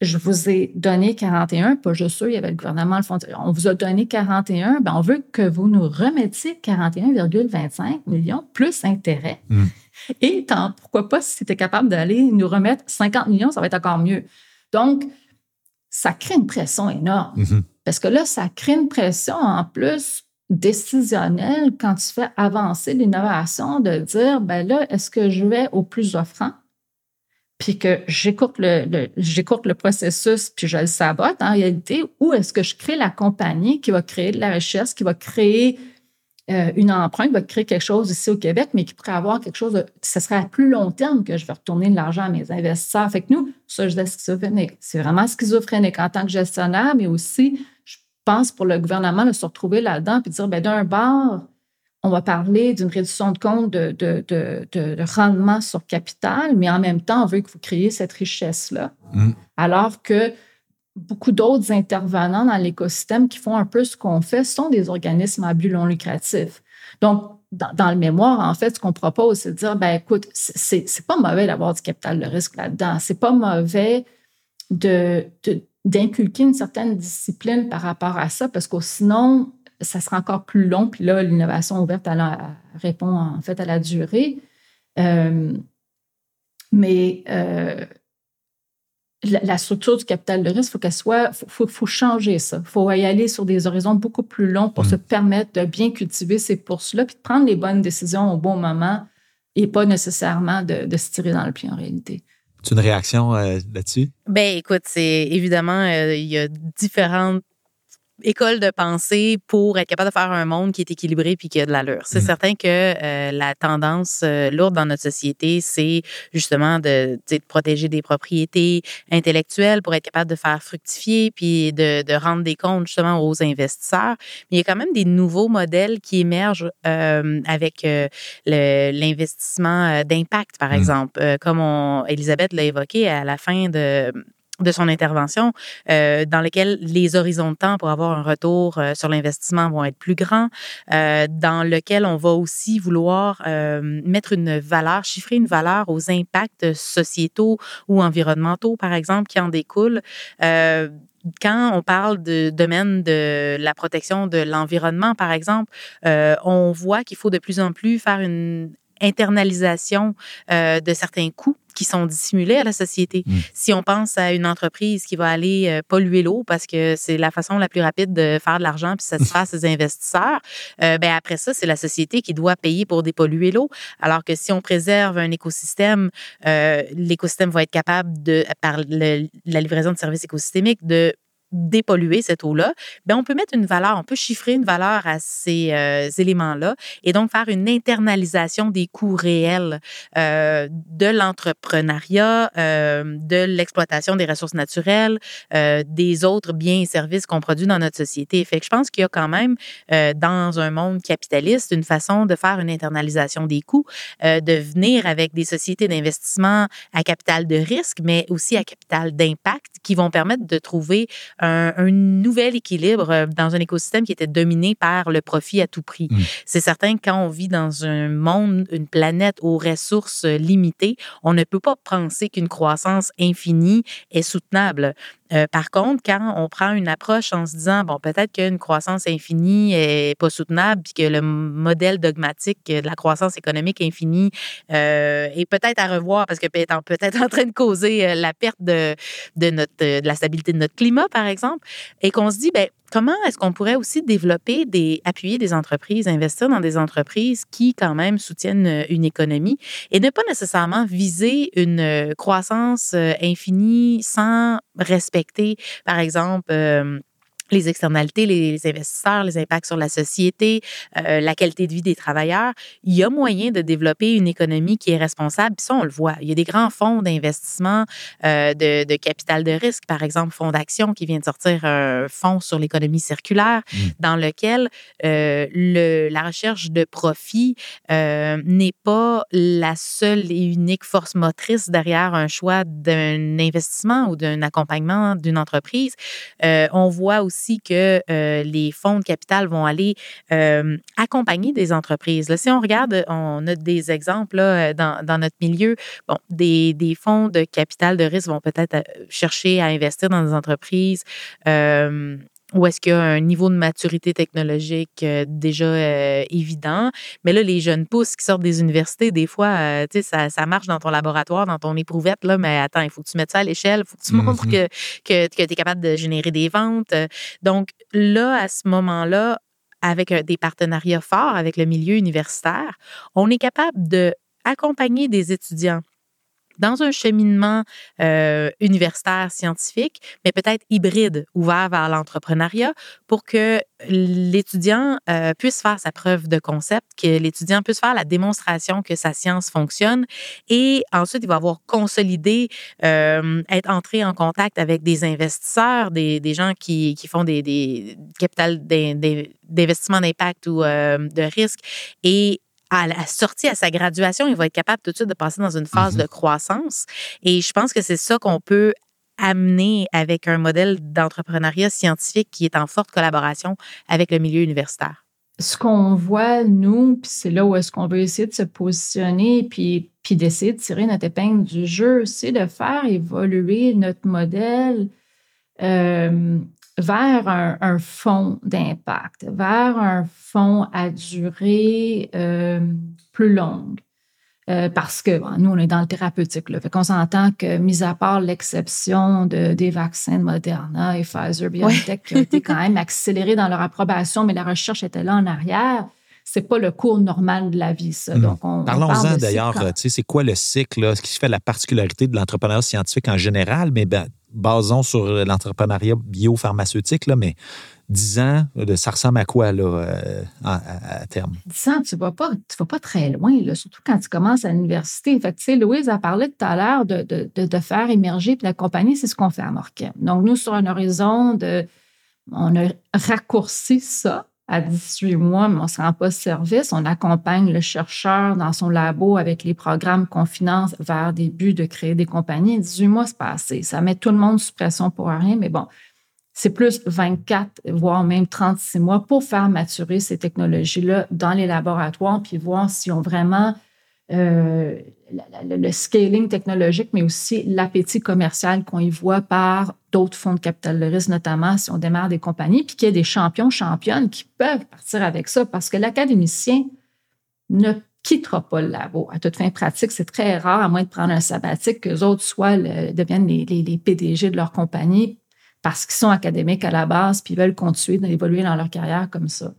Je vous ai donné 41, pas juste eux, il y avait le gouvernement, le fond, on vous a donné 41, ben on veut que vous nous remettiez 41,25 millions plus intérêt. Mm. Et tant, pourquoi pas, si c'était capable d'aller nous remettre 50 millions, ça va être encore mieux. Donc, ça crée une pression énorme. Mm-hmm. Parce que là, ça crée une pression en plus décisionnelle quand tu fais avancer l'innovation de dire, ben là, est-ce que je vais au plus offrant? puis que j'écoute le, le processus, puis je le sabote en réalité, ou est-ce que je crée la compagnie qui va créer de la recherche, qui va créer euh, une empreinte, qui va créer quelque chose ici au Québec, mais qui pourrait avoir quelque chose de. Ce serait à plus long terme que je vais retourner de l'argent à mes investisseurs. Fait que nous, ça, je dis schizophrénique. C'est vraiment schizophrénique en tant que gestionnaire, mais aussi, pense pour le gouvernement de se retrouver là-dedans puis dire, ben d'un bord, on va parler d'une réduction de compte de, rendement sur capital, mais en même temps, on veut que vous créiez cette richesse-là. Mm. Alors que beaucoup d'autres intervenants dans l'écosystème qui font un peu ce qu'on fait sont des organismes à but non lucratif. Donc, dans, le mémoire, en fait, ce qu'on propose, c'est de dire, ben écoute, c'est, c'est pas mauvais d'avoir du capital de risque là-dedans. C'est pas mauvais de, d'inculquer une certaine discipline par rapport à ça, parce que sinon, ça sera encore plus long. Puis là, l'innovation ouverte elle, répond en fait à la durée. Euh, mais euh, la, structure du capital de risque, faut qu'elle soit, faut, faut, changer ça. Il faut y aller sur des horizons beaucoup plus longs pour mm. se permettre de bien cultiver ces bourses-là, puis de prendre les bonnes décisions au bon moment et pas nécessairement de, se tirer dans le pied en réalité. Tu une réaction euh, là-dessus? Ben écoute, c'est évidemment, il y a différentes école de pensée pour être capable de faire un monde qui est équilibré puis qui a de l'allure. C'est mm. certain que euh, la tendance euh, lourde dans notre société, c'est justement de, de, protéger des propriétés intellectuelles pour être capable de faire fructifier puis de, de rendre des comptes justement aux investisseurs. Mais il y a quand même des nouveaux modèles qui émergent euh, avec l'investissement d'impact, par mm. exemple, comme on, Elisabeth l'a évoqué à la fin de de son intervention, euh, dans lequel les horizons de temps pour avoir un retour euh, sur l'investissement vont être plus grands, euh, dans lequel on va aussi vouloir euh, mettre une valeur, chiffrer une valeur aux impacts sociétaux ou environnementaux, par exemple, qui en découlent. Euh, quand on parle de domaine de la protection de l'environnement, par exemple, on voit qu'il faut de plus en plus faire une internalisation de certains coûts qui sont dissimulés à la société. Mm. Si on pense à une entreprise qui va aller euh, polluer l'eau parce que c'est la façon la plus rapide de faire de l'argent puis satisfaire ses investisseurs, euh, ben après ça, c'est la société qui doit payer pour dépolluer l'eau. Alors que si on préserve un écosystème, euh, l'écosystème va être capable de, par la livraison de services écosystémiques, de dépolluer cette eau-là, ben on peut mettre une valeur, on peut chiffrer une valeur à ces euh, éléments-là et donc faire une internalisation des coûts réels euh, de l'entrepreneuriat, euh, de l'exploitation des ressources naturelles, des autres biens et services qu'on produit dans notre société. Fait que je pense qu'il y a quand même dans un monde capitaliste une façon de faire une internalisation des coûts, de venir avec des sociétés d'investissement à capital de risque, mais aussi à capital d'impact qui vont permettre de trouver un, un, nouvel équilibre euh, dans un écosystème qui était dominé par le profit à tout prix. Mmh. C'est certain que quand on vit dans un monde, une planète aux ressources limitées, on ne peut pas penser qu'une croissance infinie est soutenable. Euh, par contre, quand on prend une approche en se disant, bon, peut-être qu'une croissance infinie est pas soutenable, puis que le modèle dogmatique de la croissance économique infinie euh, est peut-être à revoir parce que peut-être en train de causer euh, la perte de, de, notre, de la stabilité de notre climat, par exemple, et qu'on se dit, ben comment est-ce qu'on pourrait aussi développer des, appuyer des entreprises, investir dans des entreprises qui quand même soutiennent euh, une économie et ne pas nécessairement viser une euh, croissance euh, infinie sans respecter, par exemple, les externalités, les, investisseurs, les impacts sur la société, euh, la qualité de vie des travailleurs, il y a moyen de développer une économie qui est responsable. Puis ça, on le voit. Il y a des grands fonds d'investissement euh, de, de, capital de risque, par exemple, Fonds d'action qui vient de sortir un fonds sur l'économie circulaire, mmh. dans lequel euh, le, la recherche de profit n'est pas la seule et unique force motrice derrière un choix d'un investissement ou d'un accompagnement d'une entreprise. On voit aussi que euh, les fonds de capital vont aller euh, accompagner des entreprises. Là, si on regarde, on a des exemples là, dans, dans, notre milieu. Bon, des, des, fonds de capital de risque vont peut-être euh, chercher à investir dans des entreprises euh, ou est-ce qu'il y a un niveau de maturité technologique euh, déjà euh, évident? Mais là, les jeunes pousses qui sortent des universités, des fois, euh, tu sais, ça, ça, marche dans ton laboratoire, dans ton éprouvette, là, mais attends, il faut que tu mettes ça à l'échelle, il faut que tu montres mm-hmm. que, que, que tu es capable de générer des ventes. Donc là, à ce moment-là, avec des partenariats forts avec le milieu universitaire, on est capable de accompagner des étudiants dans un cheminement euh, universitaire scientifique, mais peut-être hybride, ouvert vers l'entrepreneuriat, pour que l'étudiant euh, puisse faire sa preuve de concept, que l'étudiant puisse faire la démonstration que sa science fonctionne, et ensuite il va avoir consolidé, euh, être entré en contact avec des investisseurs, des, gens qui, font des, des capital d'investissement d'impact ou de risque, et à la sortie, à sa graduation, il va être capable tout de suite de passer dans une phase mm-hmm. de croissance. Et je pense que c'est ça qu'on peut amener avec un modèle d'entrepreneuriat scientifique qui est en forte collaboration avec le milieu universitaire. Ce qu'on voit, nous, puis c'est là où est-ce qu'on veut essayer de se positionner, puis, puis d'essayer de tirer notre épingle du jeu, c'est de faire évoluer notre modèle euh, vers un, un fonds d'impact, vers un fonds à durée euh, plus longue. Euh, parce que bon, nous, on est dans le thérapeutique. Là. Fait qu'on s'entend que, mis à part l'exception de, des vaccins de Moderna et Pfizer, BioNTech, qui ont été quand même accélérés dans leur approbation, mais la recherche était là en arrière, c'est pas le cours normal de la vie, ça. Donc, on, Parlons-en d'ailleurs, tu sais, c'est quoi le cycle, là, ce qui fait la particularité de l'entrepreneuriat scientifique en général, mais ben, basons sur l'entrepreneuriat biopharmaceutique, là, mais 10 ans, ça ressemble à quoi là, euh, à, terme? 10 ans, tu ne vas, pas, tu vas pas très loin, là, surtout quand tu commences à l'université. Fait que, Louise a parlé tout à l'heure de, de, de, faire émerger puis d'accompagner, c'est ce qu'on fait à Morquem. Donc, nous, sur un horizon de. On a raccourci ça à 18 mois, mais on ne se rend pas service. On accompagne le chercheur dans son labo avec les programmes qu'on finance vers des buts de créer des compagnies. 18 mois, c'est pas assez. Ça met tout le monde sous pression pour rien, mais bon, c'est plus 24, voire même 36 mois pour faire maturer ces technologies-là dans les laboratoires, puis voir si on vraiment euh, le scaling technologique, mais aussi l'appétit commercial qu'on y voit par d'autres fonds de capital de risque, notamment si on démarre des compagnies, puis qu'il y a des champions, championnes qui peuvent partir avec ça, parce que l'académicien ne quittera pas le labo. À toute fin pratique, c'est très rare, à moins de prendre un sabbatique, que les autres soient deviennent les, les, PDG de leur compagnie parce qu'ils sont académiques à la base, puis veulent continuer d'évoluer dans leur carrière comme ça.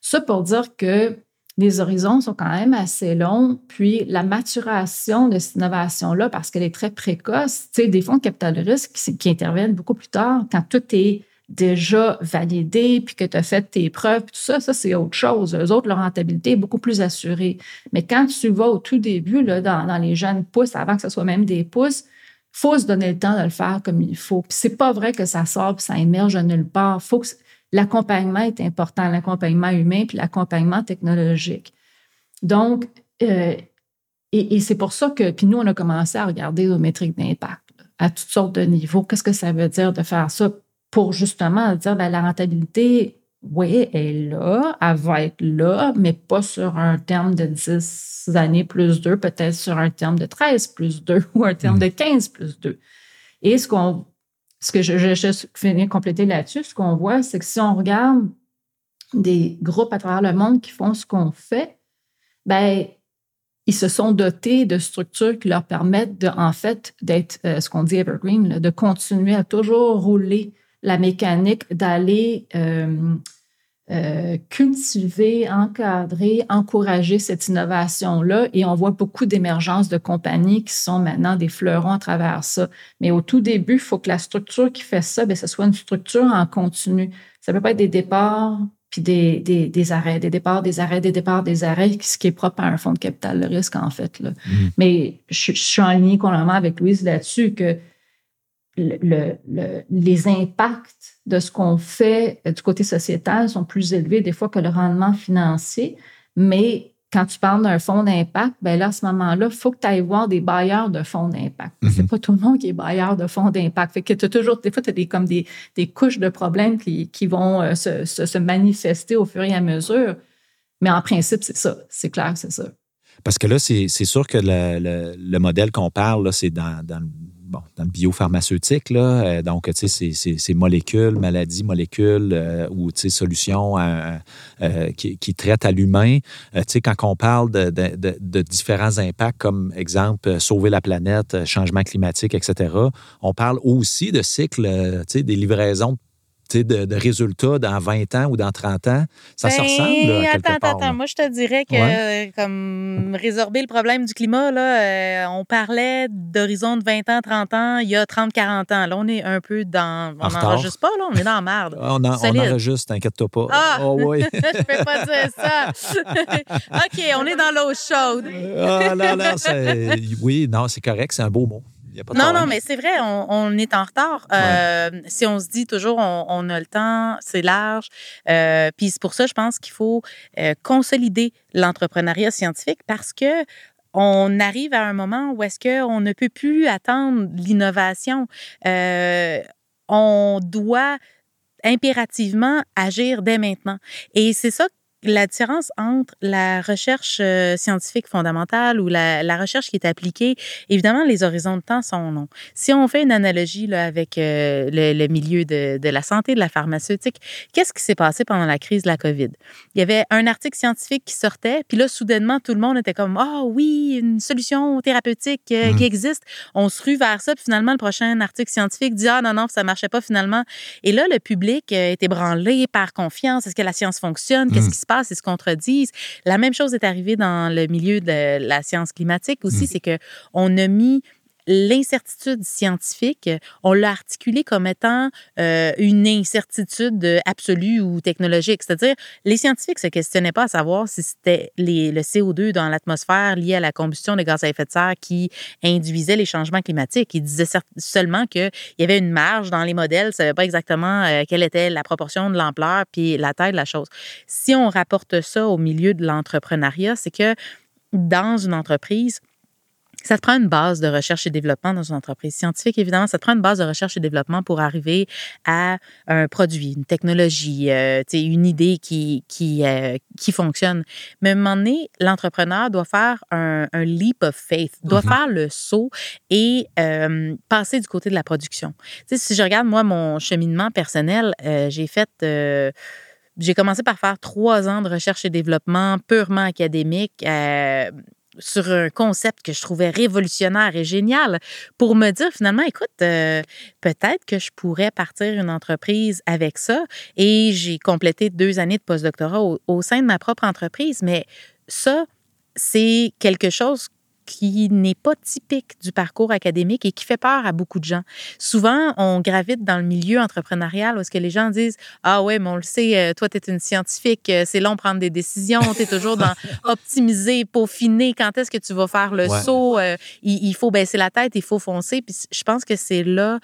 Ça pour dire que les horizons sont quand même assez longs, puis la maturation de cette innovation-là, parce qu'elle est très précoce, tu sais, des fonds de capital de risque qui, interviennent beaucoup plus tard, quand tout est déjà validé, puis que tu as fait tes preuves, tout ça, ça, c'est autre chose. Eux autres, leur rentabilité est beaucoup plus assurée. Mais quand tu vas au tout début, là, dans, dans les jeunes pousses, avant que ce soit même des pousses, faut se donner le temps de le faire comme il faut. Puis c'est pas vrai que ça sort puis ça émerge de nulle part. Faut que l'accompagnement est important, l'accompagnement humain puis l'accompagnement technologique. Donc, euh, et, c'est pour ça que, puis nous, on a commencé à regarder nos métriques d'impact à toutes sortes de niveaux. Qu'est-ce que ça veut dire de faire ça pour justement dire, bien, la rentabilité, oui, elle est là, elle va être là, mais pas sur un terme de 10 années plus 2, peut-être sur un terme de 13 plus 2 ou un terme de 15 plus 2. Et ce qu'on ce que je, je, je finis compléter là-dessus, ce qu'on voit, c'est que si on regarde des groupes à travers le monde qui font ce qu'on fait, ben ils se sont dotés de structures qui leur permettent de, en fait, d'être euh, ce qu'on dit evergreen, de continuer à toujours rouler la mécanique, d'aller euh, euh, cultiver, encadrer, encourager cette innovation-là. Et on voit beaucoup d'émergences de compagnies qui sont maintenant des fleurons à travers ça. Mais au tout début, il faut que la structure qui fait ça, bien, ce soit une structure en continu. Ça ne peut pas être des départs puis des, des, des, arrêts, des départs, des arrêts, des départs, des arrêts, ce qui est propre à un fonds de capital de risque, en fait. Là. Mm. Mais je, je, suis en ligne complètement avec Louise là-dessus que le, les impacts de ce qu'on fait euh, du côté sociétal sont plus élevés des fois que le rendement financier. Mais quand tu parles d'un fonds d'impact, ben là, à ce moment-là, il faut que tu ailles voir des bailleurs de fonds d'impact. Ce C'est mhm. pas tout le monde qui est bailleur de fonds d'impact. Fait que tu toujours, des fois, tu as des, comme des, des, couches de problèmes qui, qui vont euh, se, se, manifester au fur et à mesure. Mais en principe, c'est ça. C'est clair, c'est ça. Parce que là, c'est sûr que le, le, modèle qu'on parle, c'est dans, dans, dans le biopharmaceutique, euh, donc, tu sais, c'est molécules, maladies, molécules euh, ou, tu sais, solutions euh, qui, traitent à l'humain. tu sais, quand on parle de, différents impacts, comme exemple, sauver la planète, changement climatique, etc., on parle aussi de cycles, tu sais, des livraisons résultats dans 20 ans ou dans 30 ans. Ça se ben, ressemble. Là, attends, attends, attends. Moi, je te dirais que, euh, comme résorber le problème du climat, là, euh, on parlait d'horizon de 20 ans, 30 ans, il y a 30, 40 ans. Là, on est un peu dans. On n'enregistre pas, là, on est dans la merde. on, en, on enregistre, t'inquiète-toi pas. Ah! Oh, oui. je peux pas dire ça. OK, on est dans l'eau chaude. ah, non, non, oui, non, c'est correct, c'est un beau mot non, non, mais c'est vrai, on, est en retard. Euh, si on se dit toujours, on, a le temps, c'est large. Euh, puis c'est pour ça, je pense qu'il faut euh, consolider l'entrepreneuriat scientifique parce que on arrive à un moment où est-ce qu'on ne peut plus attendre l'innovation. on doit impérativement agir dès maintenant. Et c'est ça la différence entre la recherche euh, scientifique fondamentale ou la, la, recherche qui est appliquée, évidemment, les horizons de temps sont longs. Si on fait une analogie là, avec euh, le, le, milieu de, de, la santé, de la pharmaceutique, qu'est-ce qui s'est passé pendant la crise de la COVID? Il y avait un article scientifique qui sortait, puis là, soudainement, tout le monde était comme, ah oh, oui, une solution thérapeutique euh, mmh. qui existe. On se rue vers ça, puis finalement, le prochain article scientifique dit, ah non, non, ça marchait pas finalement. Et là, le public est ébranlé par confiance. Est-ce que la science fonctionne? Qu'est-ce mmh. qui se passe? Et se contredisent. La même chose est arrivée dans le milieu de la science climatique aussi, mmh. c'est que on a mis l'incertitude scientifique, on l'a articulé comme étant euh, une incertitude absolue ou technologique. C'est-à-dire, les scientifiques se questionnaient pas à savoir si c'était le CO2 dans l'atmosphère lié à la combustion des gaz à effet de serre qui induisait les changements climatiques. Ils disaient seulement qu'il y avait une marge dans les modèles, ne savaient pas exactement euh, quelle était la proportion de l'ampleur puis la taille de la chose. Si on rapporte ça au milieu de l'entrepreneuriat, c'est que dans une entreprise, ça te prend une base de recherche et développement dans une entreprise scientifique, évidemment. Ça te prend une base de recherche et développement pour arriver à un produit, une technologie, euh, une idée qui, qui, euh, qui fonctionne. Mais à un moment donné, l'entrepreneur doit faire un, un, leap of faith, doit mm-hmm. faire le saut et euh, passer du côté de la production. si je regarde, moi, mon cheminement personnel, euh, j'ai fait j'ai commencé par faire trois ans de recherche et développement purement académique. Euh, sur un concept que je trouvais révolutionnaire et génial pour me dire finalement, écoute, euh, peut-être que je pourrais partir une entreprise avec ça. Et j'ai complété deux années de postdoctorat au, au sein de ma propre entreprise. Mais ça, c'est quelque chose qui n'est pas typique du parcours académique et qui fait peur à beaucoup de gens. Souvent, on gravite dans le milieu entrepreneurial où est-ce que les gens disent Ah ouais, mais on le sait, euh, toi, tu es une scientifique, euh, c'est long de prendre des décisions, tu es toujours dans optimiser, peaufiner, quand est-ce que tu vas faire le saut, euh, il, il, faut baisser la tête, il faut foncer. Puis je pense que c'est là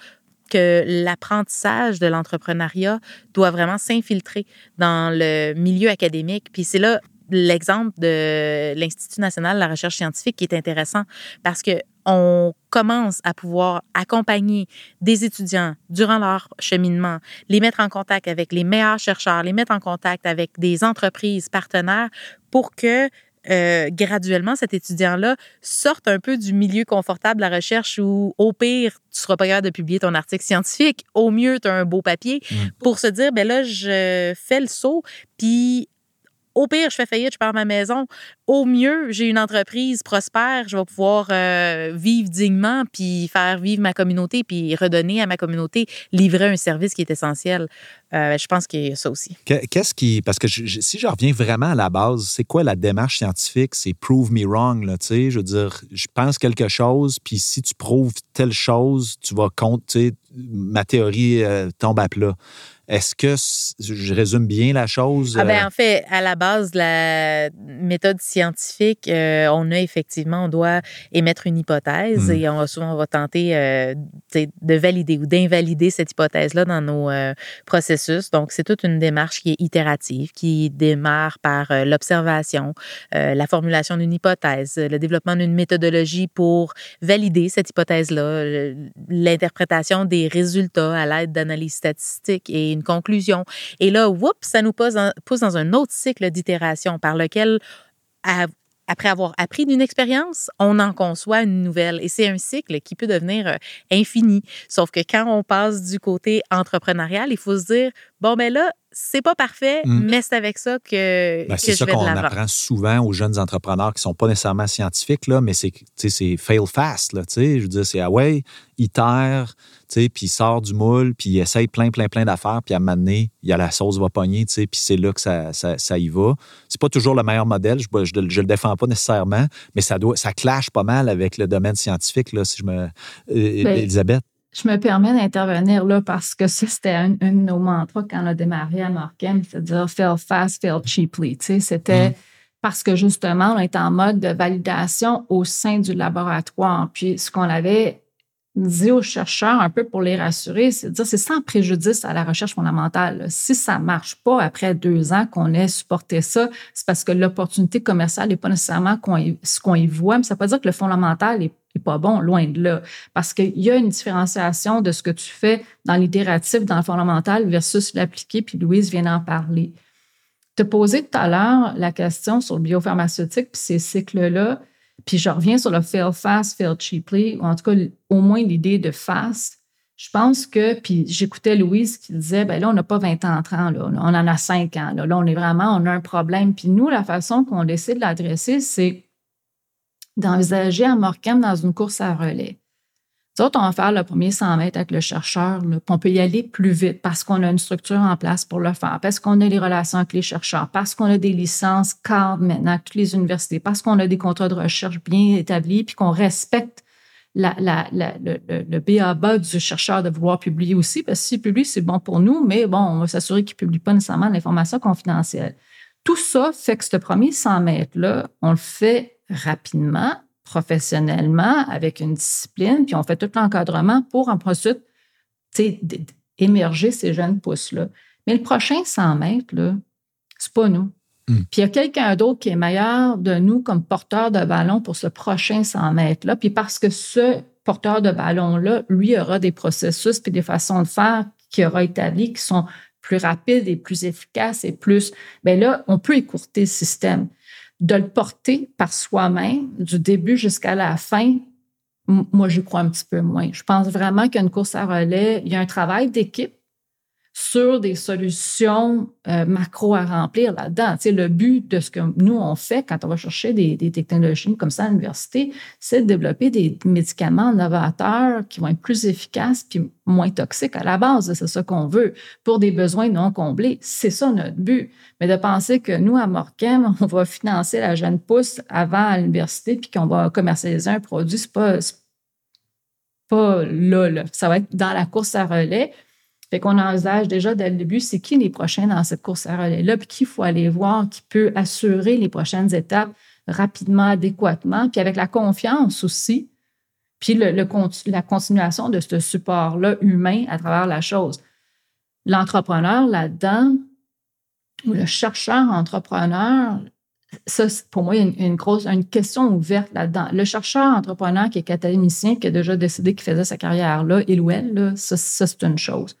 que l'apprentissage de l'entrepreneuriat doit vraiment s'infiltrer dans le milieu académique. Puis c'est là l'exemple de l'Institut national de la recherche scientifique qui est intéressant parce que on commence à pouvoir accompagner des étudiants durant leur cheminement, les mettre en contact avec les meilleurs chercheurs, les mettre en contact avec des entreprises partenaires pour que euh, graduellement, cet étudiant-là sorte un peu du milieu confortable de la recherche où, au pire, tu seras pas capable de publier ton article scientifique. Au mieux, tu as un beau papier mmh. pour se dire, ben là, je fais le saut, puis au pire, je fais faillite, je perds ma maison. Au mieux, j'ai une entreprise prospère, je vais pouvoir euh, vivre dignement, puis faire vivre ma communauté, puis redonner à ma communauté, livrer un service qui est essentiel. Euh, je pense qu'il y a ça aussi. Qu'est-ce qui. Parce que si je reviens vraiment à la base, c'est quoi la démarche scientifique? C'est prove me wrong, là, tu sais? Je veux dire, je pense quelque chose, puis si tu prouves telle chose, tu vas compter, ma théorie euh, tombe à plat. Est-ce que je résume bien la chose? Ah ben, en fait, à la base la méthode scientifique, euh, on a effectivement, on doit émettre une hypothèse hmm. et on va souvent on va tenter euh, de valider ou d'invalider cette hypothèse-là dans nos processus. Donc, c'est toute une démarche qui est itérative, qui démarre par l'observation, la formulation d'une hypothèse, le développement d'une méthodologie pour valider cette hypothèse-là, l'interprétation des résultats à l'aide d'analyses statistiques et conclusion. Et là, ça nous pose, pousse dans un autre cycle d'itération par lequel, après avoir appris d'une expérience, on en conçoit une nouvelle. Et c'est un cycle qui peut devenir euh, infini. Sauf que quand on passe du côté entrepreneurial, il faut se dire, bon, ben là, c'est pas parfait, mm. mais c'est avec ça que, ben, C'est ça qu'on apprend souvent aux jeunes entrepreneurs qui sont pas nécessairement scientifiques, là, mais c'est fail fast. Là, je veux dire, c'est ah ouais, itère, puis il sort du moule, puis il essaye plein, plein, plein d'affaires, puis à un moment donné, il y a la sauce va pogner, puis c'est là que ça, ça, ça y va. C'est pas toujours le meilleur modèle, je, je, le défends pas nécessairement, mais ça doit ça clash pas mal avec le domaine scientifique, là, si je me... Euh, ben, Elisabeth? Je me permets d'intervenir là parce que ça, c'était un, de nos mantras quand on a démarré à Markham, c'est-à-dire fail fast, fail cheaply. C'était mm. parce que justement, on était en mode de validation au sein du laboratoire. Puis ce qu'on avait dit aux chercheurs un peu pour les rassurer, c'est de dire c'est sans préjudice à la recherche fondamentale. Si ça ne marche pas après deux ans qu'on ait supporté ça, c'est parce que l'opportunité commerciale n'est pas nécessairement ce qu'on y voit, mais ça ne veut pas dire que le fondamental n'est pas bon, loin de là. Parce qu'il y a une différenciation de ce que tu fais dans l'itératif, dans le fondamental versus l'appliqué, puis Louise vient d'en parler. As posé tout à l'heure la question sur le biopharmaceutique, puis ces cycles-là. Puis je reviens sur le fail fast, fail cheaply, ou en tout cas, au moins l'idée de fast. Je pense que, puis j'écoutais Louise qui disait, ben là, on n'a pas 20 ans, 30 ans, là, on en a 5 ans. Là, là, on est vraiment, on a un problème. Puis nous, la façon qu'on décide de l'adresser, c'est d'envisager à Morcam dans une course à relais. D'autres, on va faire le premier 100 mètres avec le chercheur, puis on peut y aller plus vite parce qu'on a une structure en place pour le faire, parce qu'on a les relations avec les chercheurs, parce qu'on a des licences cadres maintenant avec toutes les universités, parce qu'on a des contrats de recherche bien établis, puis qu'on respecte le, le BABA du chercheur de vouloir publier aussi, parce que s'il publie, c'est bon pour nous, mais bon, on va s'assurer qu'il ne publie pas nécessairement l'information confidentielle. Tout ça fait que ce premier 100 mètres-là, on le fait rapidement, professionnellement, avec une discipline, puis on fait tout l'encadrement pour ensuite émerger ces jeunes pousses-là. Mais le prochain 100 mètres, c'est pas nous. Hmm. Puis il y a quelqu'un d'autre qui est meilleur de nous comme porteur de ballon pour ce prochain 100 mètres-là. Puis parce que ce porteur de ballon-là, lui, aura des processus puis des façons de faire qui aura établi qui sont plus rapides et plus efficaces et plus. Bien là, on peut écourter le système de le porter par soi-même du début jusqu'à la fin, moi, j'y crois un petit peu moins. Je pense vraiment qu'une course à relais, il y a un travail d'équipe sur des solutions euh, macro à remplir là-dedans. Tu sais, le but de ce que nous, on fait quand on va chercher des, technologies comme ça à l'université, c'est de développer des médicaments novateurs qui vont être plus efficaces puis moins toxiques à la base. C'est ça qu'on veut pour des besoins non comblés. C'est ça notre but. Mais de penser que nous, à Morchem, on va financer la jeune pousse avant l'université puis qu'on va commercialiser un produit, c'est pas, pas là, là. Ça va être dans la course à relais fait qu'on envisage déjà dès le début, c'est qui les prochains dans cette course à relais-là, puis qu'il faut aller voir, qui peut assurer les prochaines étapes rapidement, adéquatement, puis avec la confiance aussi, puis le, la continuation de ce support-là humain à travers la chose. L'entrepreneur là-dedans, ou le chercheur entrepreneur, ça, pour moi, il y a une, grosse une question ouverte là-dedans. Le chercheur entrepreneur qui est académicien, qui a déjà décidé qu'il faisait sa carrière là, il ou elle, là, ça c'est une chose.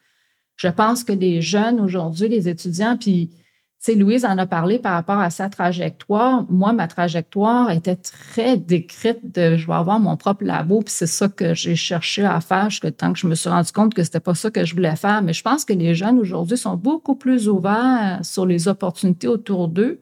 Je pense que les jeunes aujourd'hui, les étudiants, puis tu sais, Louise en a parlé par rapport à sa trajectoire. Moi, ma trajectoire était très décrite de je vais avoir mon propre labo, puis c'est ça que j'ai cherché à faire jusqu'à temps que je me suis rendu compte que c'était pas ça que je voulais faire. Mais je pense que les jeunes aujourd'hui sont beaucoup plus ouverts sur les opportunités autour d'eux.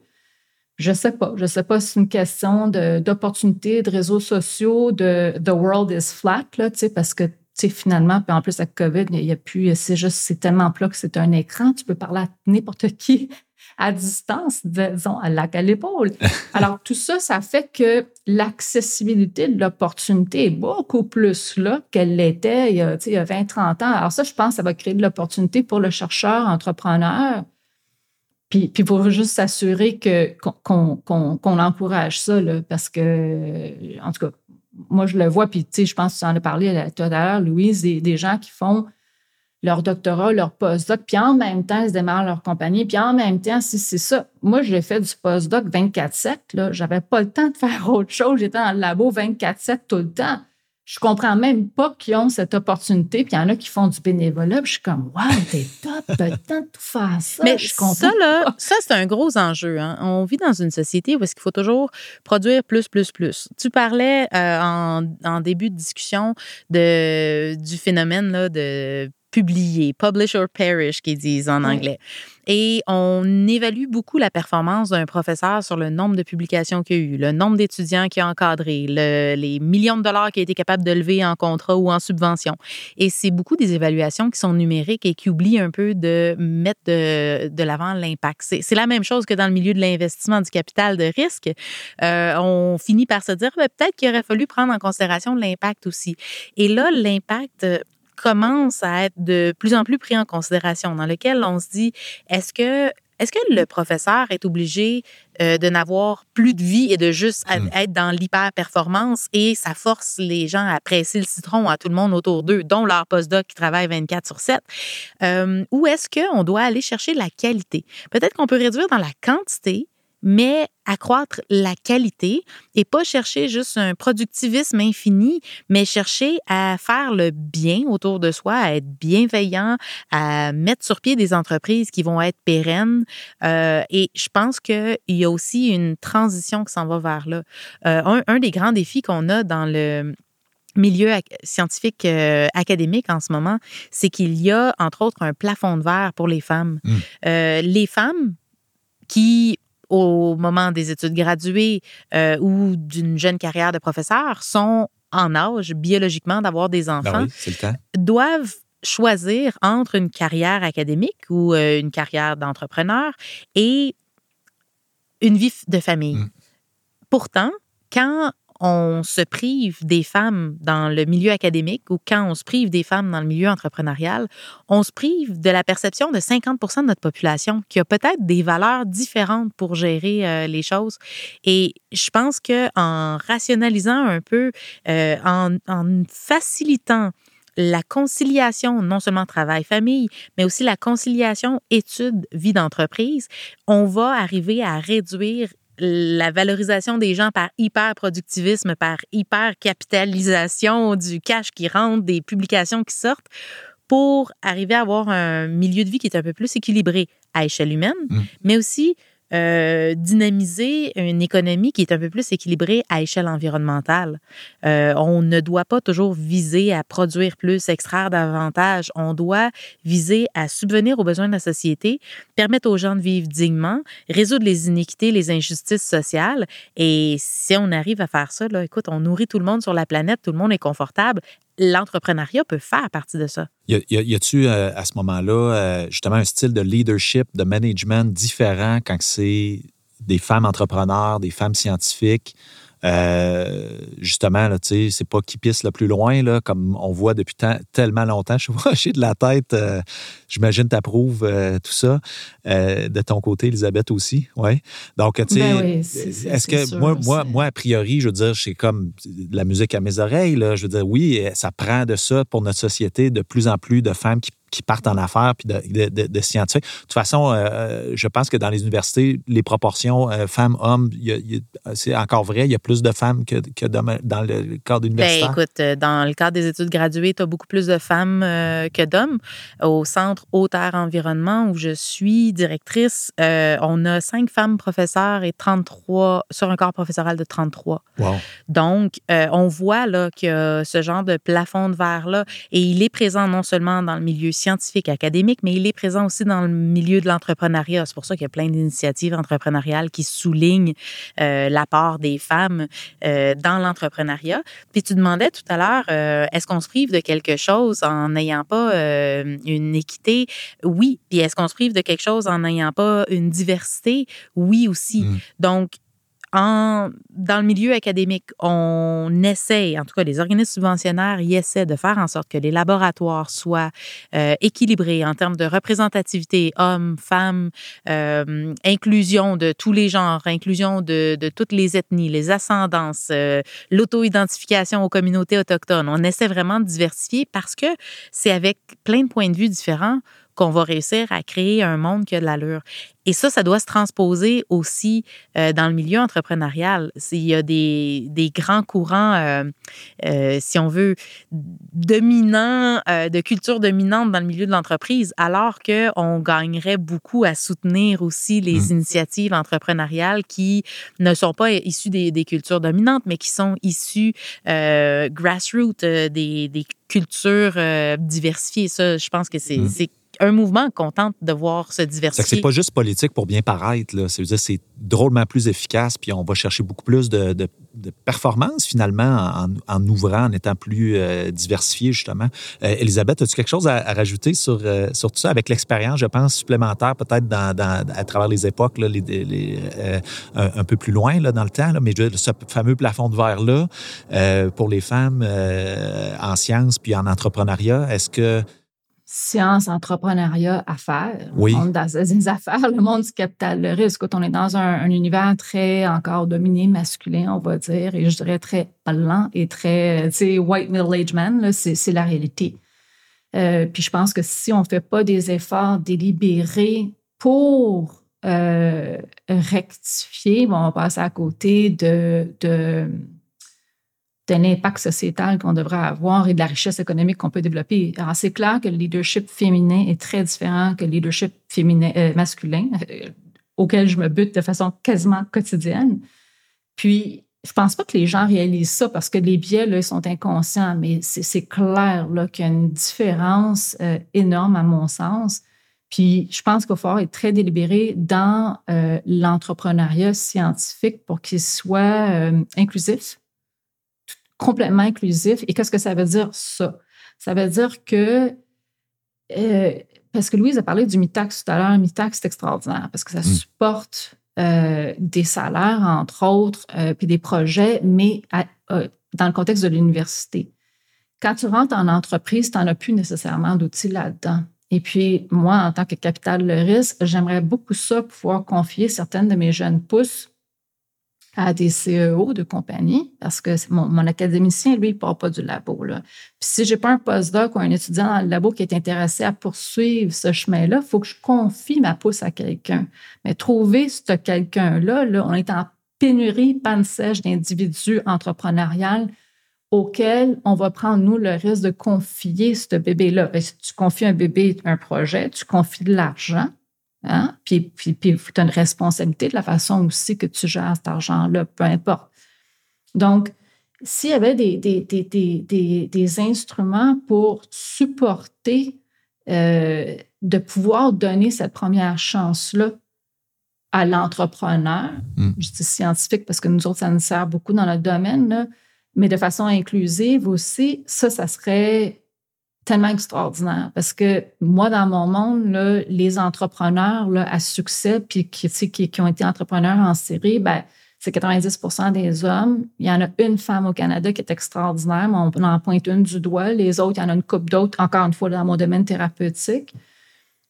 Je sais pas. Je sais pas si c'est une question d'opportunités, de, réseaux sociaux, de the world is flat, là, tu sais, parce que finalement, puis en plus, avec COVID, il y a plus, c'est juste, c'est tellement plat que c'est un écran. Tu peux parler à n'importe qui à distance, disons, à lac à l'épaule. Alors, tout ça, ça fait que l'accessibilité de l'opportunité est beaucoup plus là qu'elle l'était il y a, il y a 20, 30 ans. Alors, ça, je pense, ça va créer de l'opportunité pour le chercheur, entrepreneur. Puis, puis pour juste s'assurer qu'on, encourage ça, là, parce que, en tout cas, moi, je le vois, puis tu sais, je pense que tu en as parlé tout à l'heure, Louise, des, gens qui font leur doctorat, leur postdoc, puis en même temps, ils démarrent leur compagnie, puis en même temps, si c'est ça. Moi, j'ai fait du postdoc 24-7, là. J'avais pas le temps de faire autre chose. J'étais dans le labo 24-7 tout le temps je comprends même pas qu'ils ont cette opportunité. Puis il y en a qui font du bénévolat. Puis je suis comme, wow, t'es top, t'as le temps de tout faire ça. Mais je ça, là, ça, c'est un gros enjeu. Hein. On vit dans une société où est-ce qu'il faut toujours produire plus, plus, plus. Tu parlais euh, en, en, début de discussion de, du phénomène là, de publier, publish or perish, qu'ils disent en anglais. Et on évalue beaucoup la performance d'un professeur sur le nombre de publications qu'il a eu, le nombre d'étudiants qu'il a encadré, les millions de dollars qu'il a été capable de lever en contrat ou en subvention. Et c'est beaucoup des évaluations qui sont numériques et qui oublient un peu de mettre de, de l'avant l'impact. C'est la même chose que dans le milieu de l'investissement du capital de risque. Euh, on finit par se dire, ben, peut-être qu'il aurait fallu prendre en considération l'impact aussi. Et là, l'impact commence à être de plus en plus pris en considération, dans lequel on se dit, est-ce que est-ce que le professeur est obligé euh, de n'avoir plus de vie et de juste hmm. être dans l'hyper-performance et ça force les gens à presser le citron à tout le monde autour d'eux, dont leur postdoc qui travaille 24 sur 7? Euh, ou est-ce qu'on doit aller chercher la qualité? Peut-être qu'on peut réduire dans la quantité, mais accroître la qualité et pas chercher juste un productivisme infini, mais chercher à faire le bien autour de soi, à être bienveillant, à mettre sur pied des entreprises qui vont être pérennes. Euh, et je pense qu'il y a aussi une transition qui s'en va vers là. Euh, un, des grands défis qu'on a dans le milieu scientifique euh, académique en ce moment, c'est qu'il y a, entre autres, un plafond de verre pour les femmes. Mmh. les femmes qui au moment des études graduées euh, ou d'une jeune carrière de professeur sont en âge biologiquement d'avoir des ben enfants, doivent choisir entre une carrière académique ou euh, une carrière d'entrepreneur et une vie de famille. Mm. Pourtant, quand on se prive des femmes dans le milieu académique ou quand on se prive des femmes dans le milieu entrepreneurial, on se prive de la perception de 50 de notre population qui a peut-être des valeurs différentes pour gérer euh, les choses. Et je pense que en rationalisant un peu, euh, en, en facilitant la conciliation, non seulement travail-famille, mais aussi la conciliation études-vie d'entreprise, on va arriver à réduire la valorisation des gens par hyper-productivisme, par hyper-capitalisation du cash qui rentre, des publications qui sortent, pour arriver à avoir un milieu de vie qui est un peu plus équilibré à échelle humaine, mmh. mais aussi euh, dynamiser une économie qui est un peu plus équilibrée à échelle environnementale. Euh, on ne doit pas toujours viser à produire plus, extraire davantage. On doit viser à subvenir aux besoins de la société, permettre aux gens de vivre dignement, résoudre les inéquités, les injustices sociales. Et si on arrive à faire ça, là, écoute, on nourrit tout le monde sur la planète, tout le monde est confortable l'entrepreneuriat peut faire partie de ça. Y, y, a-tu euh, à ce moment-là euh, justement un style de leadership, de management différent quand c'est des femmes entrepreneurs, des femmes scientifiques? Euh, justement, là, c'est pas qui pisse le plus loin, là, comme on voit depuis tellement longtemps. Je vois de la tête. J'imagine tu approuves tout ça. de ton côté, Elisabeth aussi. Ouais. Donc, tu sais, ben est-ce que moi, moi, moi, a priori, je veux dire, c'est comme la musique à mes oreilles. Là, je veux dire, oui, ça prend de ça pour notre société, de plus en plus de femmes qui qui partent en affaires puis de, scientifiques. De toute façon, euh, je pense que dans les universités, les proportions euh, femmes-hommes, c'est encore vrai, il y a plus de femmes que, que dans le cadre universitaire. Ben, écoute, euh, dans le cadre des études graduées, tu as beaucoup plus de femmes que d'hommes. Au Centre Haute-Air Environnement, où je suis directrice, on a cinq femmes professeurs et 33 sur un corps professoral de 33. Wow. Donc, on voit là, que ce genre de plafond de verre-là, et il est présent non seulement dans le milieu scientifique, académique, mais il est présent aussi dans le milieu de l'entrepreneuriat. C'est pour ça qu'il y a plein d'initiatives entrepreneuriales qui soulignent euh, l'apport des femmes euh, dans l'entrepreneuriat. Puis tu demandais tout à l'heure, euh, est-ce qu'on se prive de quelque chose en n'ayant pas une équité? Oui. Puis est-ce qu'on se prive de quelque chose en n'ayant pas une diversité? Oui aussi. Mmh. Donc, dans le milieu académique, on essaie, en tout cas les organismes subventionnaires y essaient de faire en sorte que les laboratoires soient euh, équilibrés en termes de représentativité hommes, femmes, euh, inclusion de tous les genres, inclusion de, de toutes les ethnies, les ascendances, euh, l'auto-identification aux communautés autochtones. On essaie vraiment de diversifier parce que c'est avec plein de points de vue différents qu'on va réussir à créer un monde qui a de l'allure. Et ça, ça doit se transposer aussi euh, dans le milieu entrepreneurial. Il y a des, des grands courants, euh, euh, si on veut, dominants, de culture dominante dans le milieu de l'entreprise, alors qu'on gagnerait beaucoup à soutenir aussi les mmh. initiatives entrepreneuriales qui ne sont pas issues des, des cultures dominantes, mais qui sont issues grassroots, des, des cultures diversifiées. Ça, je pense que c'est mmh un mouvement qu'on tente de voir se diversifier. C'est pas juste politique pour bien paraître. Là. C'est, c'est drôlement plus efficace, puis on va chercher beaucoup plus de, de, performance finalement en, ouvrant, en étant plus euh, diversifié justement. Euh, Elisabeth, as-tu quelque chose à, rajouter sur, euh, sur tout ça? Avec l'expérience, je pense, supplémentaire peut-être dans, à travers les époques, là, les, un, peu plus loin là, dans le temps, là, mais ce fameux plafond de verre-là pour les femmes en sciences puis en entrepreneuriat, est-ce que science, entrepreneuriat, affaires. Oui. On est dans des affaires, le monde du capital de risque. Quand on est dans un, univers très encore dominé masculin, on va dire, et je dirais très blanc et très, tu sais, white middle-aged man, c'est la réalité. Euh, puis je pense que si on ne fait pas des efforts délibérés pour euh, rectifier, bon, on va passer à côté de, de de l'impact sociétal qu'on devrait avoir et de la richesse économique qu'on peut développer. Alors, c'est clair que le leadership féminin est très différent que le leadership euh, masculin, euh, auquel je me bute de façon quasiment quotidienne. Puis, je pense pas que les gens réalisent ça parce que les biais là, sont inconscients, mais c'est clair qu'il y a une différence euh, énorme à mon sens. Puis je pense qu'il faut être très délibéré dans l'entrepreneuriat scientifique pour qu'il soit inclusif, complètement inclusif. Et qu'est-ce que ça veut dire, ça? Ça veut dire que, euh, parce que Louise a parlé du MITAX tout à l'heure, MITAX, c'est extraordinaire parce que ça mm. supporte euh, des salaires, entre autres, euh, puis des projets, mais dans le contexte de l'université. Quand tu rentres en entreprise, tu n'en as plus nécessairement d'outils là-dedans. Et puis, moi, en tant que capital de risque, j'aimerais beaucoup ça, pouvoir confier certaines de mes jeunes pousses à des CEO de compagnie parce que mon, académicien, lui, il part pas du labo. Là. Puis si j'ai pas un postdoc ou un étudiant dans le labo qui est intéressé à poursuivre ce chemin-là, il faut que je confie ma pousse à quelqu'un. Mais trouver ce quelqu'un-là, là, on est en pénurie panne sèche d'individus entrepreneuriales auxquels on va prendre, nous, le risque de confier ce bébé-là. Ben, si tu confies un bébé, un projet, tu confies de l'argent, Hein? Puis, puis, puis tu as une responsabilité de la façon aussi que tu gères cet argent-là, peu importe. Donc, s'il y avait des, des, des, des, instruments pour supporter, euh, de pouvoir donner cette première chance-là à l'entrepreneur, mm. je dis scientifique parce que nous autres, ça nous sert beaucoup dans notre domaine, là, mais de façon inclusive aussi, ça, ça serait tellement extraordinaire parce que moi, dans mon monde, là, les entrepreneurs là, à succès, puis qui, qui, qui ont été entrepreneurs en série, ben, c'est 90% des hommes. Il y en a une femme au Canada qui est extraordinaire, mais on en pointe une du doigt. Les autres, il y en a une couple d'autres, encore une fois, dans mon domaine thérapeutique.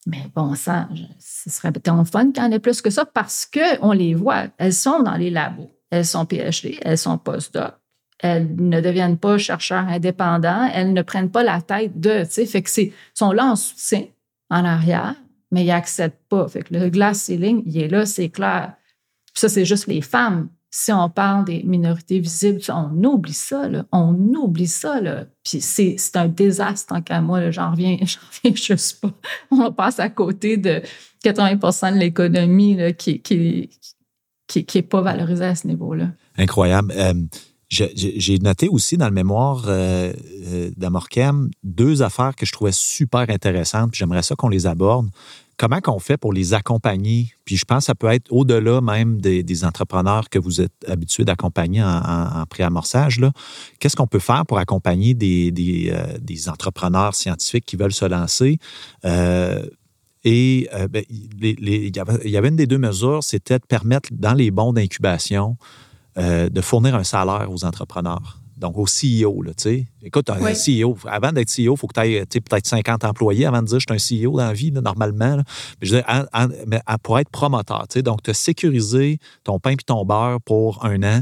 Mais bon ça, ce serait peut-être fun qu'il y en ait plus que ça parce qu'on les voit. Elles sont dans les labos. Elles sont PhD, elles sont post-doc. Elles ne deviennent pas chercheurs indépendants. Elles ne prennent pas la tête de, tu sais, fait que c'est, sont là en soutien, en arrière, mais ils n'accèdent pas. Fait que le glass ceiling, il est là, c'est clair ça, c'est juste les femmes. Si on parle des minorités visibles, on oublie ça, là. On oublie ça, là. Puis c'est, un désastre tant qu'à moi, J'en reviens, j'en reviens juste pas. On passe à côté de 80% de l'économie qui, qui, qui, qui est pas valorisée à ce niveau-là. Incroyable. Euh, j'ai noté aussi dans le mémoire euh, euh, d'Amorcam deux affaires que je trouvais super intéressantes, puis j'aimerais ça qu'on les aborde comment qu'on fait pour les accompagner? Puis je pense que ça peut être au-delà même des, entrepreneurs que vous êtes habitués d'accompagner en, en, préamorçage. Qu'est-ce qu'on peut faire pour accompagner des, euh, entrepreneurs scientifiques qui veulent se lancer? Euh, et ben, il, y avait, une des deux mesures, c'était de permettre dans les bons d'incubation de fournir un salaire aux entrepreneurs donc au CEO. Là, Écoute, un CEO, avant d'être CEO, il faut que tu aies peut-être 50 employés avant de dire je suis un CEO dans la vie, normalement. Mais, je veux mais pour être promoteur, donc te sécuriser ton pain et ton beurre pour un an,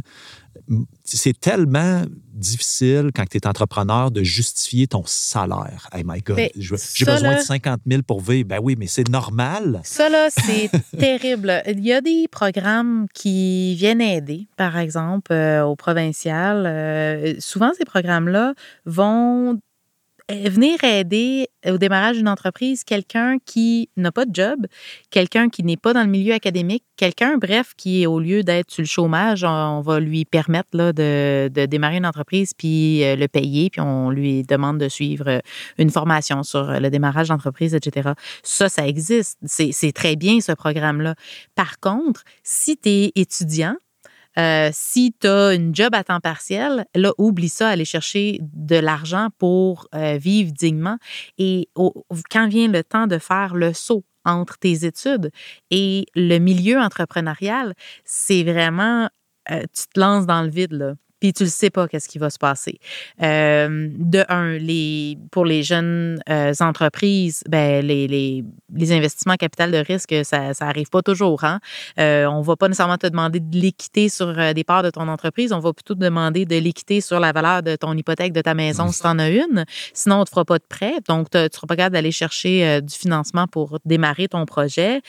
c'est tellement difficile quand tu es entrepreneur de justifier ton salaire. Hey my God, j'ai besoin de 50 000 pour vivre. Ben oui, mais c'est normal. Ça, là, c'est terrible. Il y a des programmes qui viennent aider, par exemple, euh, au provincial. Euh, souvent, ces programmes-là vont venir aider au démarrage d'une entreprise quelqu'un qui n'a pas de job, quelqu'un qui n'est pas dans le milieu académique, quelqu'un, bref, qui, au lieu d'être sur le chômage, on va lui permettre là, de, de, démarrer une entreprise puis euh, le payer, puis on lui demande de suivre euh, une formation sur le démarrage d'entreprise, etc. Ça, ça existe. C'est très bien, ce programme-là. Par contre, si tu es étudiant, euh, si tu une job à temps partiel, là, oublie ça, aller chercher de l'argent pour euh, vivre dignement. Et quand vient le temps de faire le saut entre tes études et le milieu entrepreneurial, c'est vraiment, euh, tu te lances dans le vide, là puis tu ne sais pas qu'est-ce qui va se passer. Euh, de un, les, pour les jeunes euh, entreprises, ben, les, les, les, investissements capital de risque, ça n'arrive pas toujours. Hein? Euh, on ne va pas nécessairement te demander de l'équité sur des parts de ton entreprise, on va plutôt te demander de l'équité sur la valeur de ton hypothèque de ta maison si tu en as une. Sinon, on ne te fera pas de prêt. Donc, tu ne seras pas capable d'aller chercher du financement pour démarrer ton projet.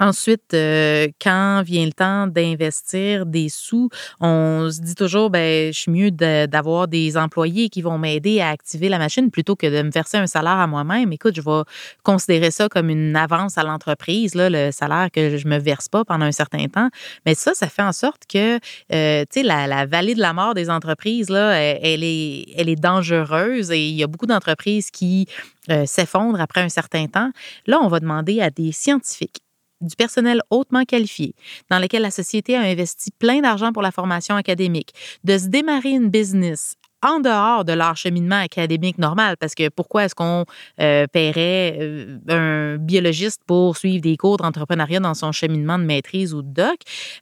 Ensuite, euh, quand vient le temps d'investir des sous, on se dit toujours, ben, je suis mieux d'avoir des employés qui vont m'aider à activer la machine plutôt que de me verser un salaire à moi-même. Écoute, je vais considérer ça comme une avance à l'entreprise, le salaire que je me verse pas pendant un certain temps. Mais ça, ça fait en sorte que, euh, tu sais, la, vallée de la mort des entreprises, là, elle, est, elle est dangereuse et il y a beaucoup d'entreprises qui euh, s'effondrent après un certain temps. Là, on va demander à des scientifiques du personnel hautement qualifié, dans lequel la société a investi plein d'argent pour la formation académique, de se démarrer une business en dehors de leur cheminement académique normal, parce que pourquoi est-ce qu'on euh, paierait euh, un biologiste pour suivre des cours d'entrepreneuriat dans son cheminement de maîtrise ou de doc?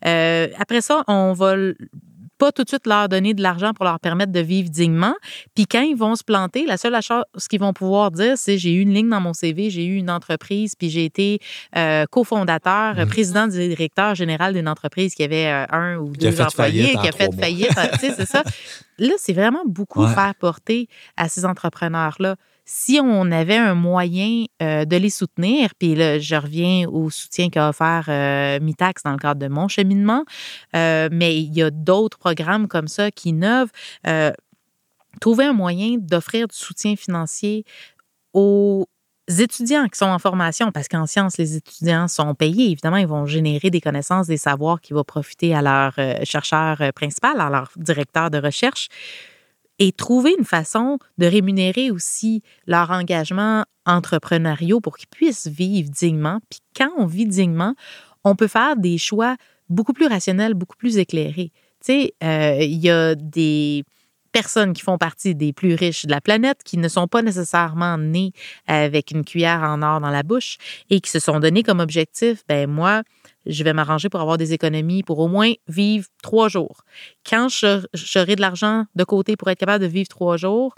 Euh, après ça, on va pas tout de suite leur donner de l'argent pour leur permettre de vivre dignement. Puis quand ils vont se planter, la seule chose qu'ils vont pouvoir dire, c'est j'ai eu une ligne dans mon CV, j'ai eu une entreprise, puis j'ai été euh, cofondateur, mmh. président directeur général d'une entreprise qui avait euh, un ou deux employés, qui a fait faillite. tu sais, c'est ça. Là, c'est vraiment beaucoup faire porter à ces entrepreneurs-là si on avait un moyen euh, de les soutenir, puis là, je reviens au soutien qu'a offert euh, Mitax dans le cadre de mon cheminement, euh, mais il y a d'autres programmes comme ça qui innovent. trouver un moyen d'offrir du soutien financier aux étudiants qui sont en formation, parce qu'en sciences, les étudiants sont payés. Évidemment, ils vont générer des connaissances, des savoirs qui vont profiter à leur chercheur principal, à leur directeur de recherche. Et trouver une façon de rémunérer aussi leur engagement entrepreneuriaux pour qu'ils puissent vivre dignement. Puis quand on vit dignement, on peut faire des choix beaucoup plus rationnels, beaucoup plus éclairés. Tu sais, euh, il y a des personnes qui font partie des plus riches de la planète, qui ne sont pas nécessairement nées avec une cuillère en or dans la bouche et qui se sont donnés comme objectif, ben moi, je vais m'arranger pour avoir des économies pour au moins vivre trois jours. Quand j'aurai de l'argent de côté pour être capable de vivre trois jours,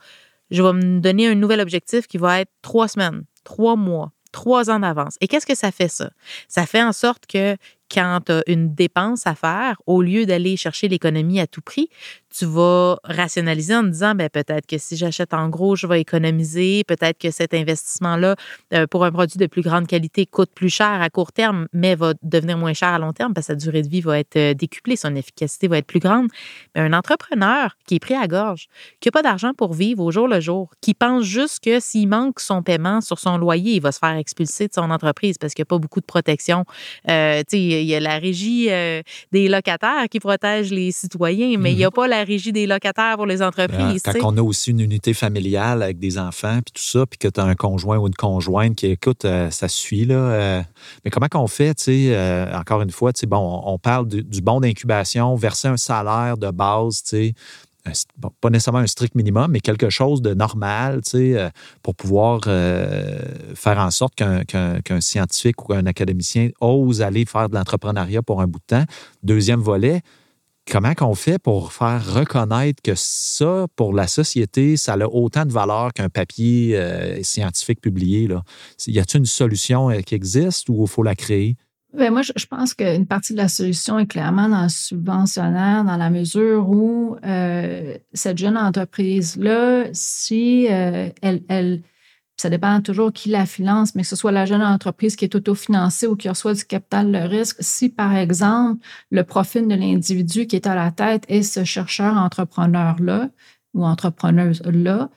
je vais me donner un nouvel objectif qui va être trois semaines, trois mois, trois ans d'avance. Et qu'est-ce que ça fait ça? Ça fait en sorte que quand tu as une dépense à faire, au lieu d'aller chercher l'économie à tout prix, tu vas rationaliser en disant ben, peut-être que si j'achète en gros, je vais économiser, peut-être que cet investissement-là euh, pour un produit de plus grande qualité coûte plus cher à court terme, mais va devenir moins cher à long terme parce que sa durée de vie va être euh, décuplée, son efficacité va être plus grande. Mais un entrepreneur qui est pris à gorge, qui n'a pas d'argent pour vivre au jour le jour, qui pense juste que s'il manque son paiement sur son loyer, il va se faire expulser de son entreprise parce qu'il n'y a pas beaucoup de protection. Euh, il y a la régie euh, des locataires qui protège les citoyens, mais il n'y a mhm. pas la régie des locataires pour les entreprises. Quand on a aussi une unité familiale avec des enfants, puis tout ça, puis que tu as un conjoint ou une conjointe qui écoute, euh, ça suit, là. Euh. mais comment qu'on fait, tu sais, encore une fois, tu sais, bon, on, parle du bon d'incubation, verser un salaire de base, tu sais, pas nécessairement un strict minimum, mais quelque chose de normal, tu sais, euh, pour pouvoir euh, faire en sorte qu'un scientifique ou un académicien ose aller faire de l'entrepreneuriat pour un bout de temps. Deuxième volet, comment qu'on fait pour faire reconnaître que ça, pour la société, ça a autant de valeur qu'un papier euh, scientifique publié? Là? Y a-t-il une solution qui existe ou faut la créer? Bien, moi, je, pense qu'une partie de la solution est clairement dans le subventionnaire, dans la mesure où euh, cette jeune entreprise-là, si euh, elle, ça dépend toujours qui la finance, mais que ce soit la jeune entreprise qui est autofinancée ou qui reçoit du capital de risque, si par exemple le profil de l'individu qui est à la tête est ce chercheur entrepreneur-là ou entrepreneuse-là,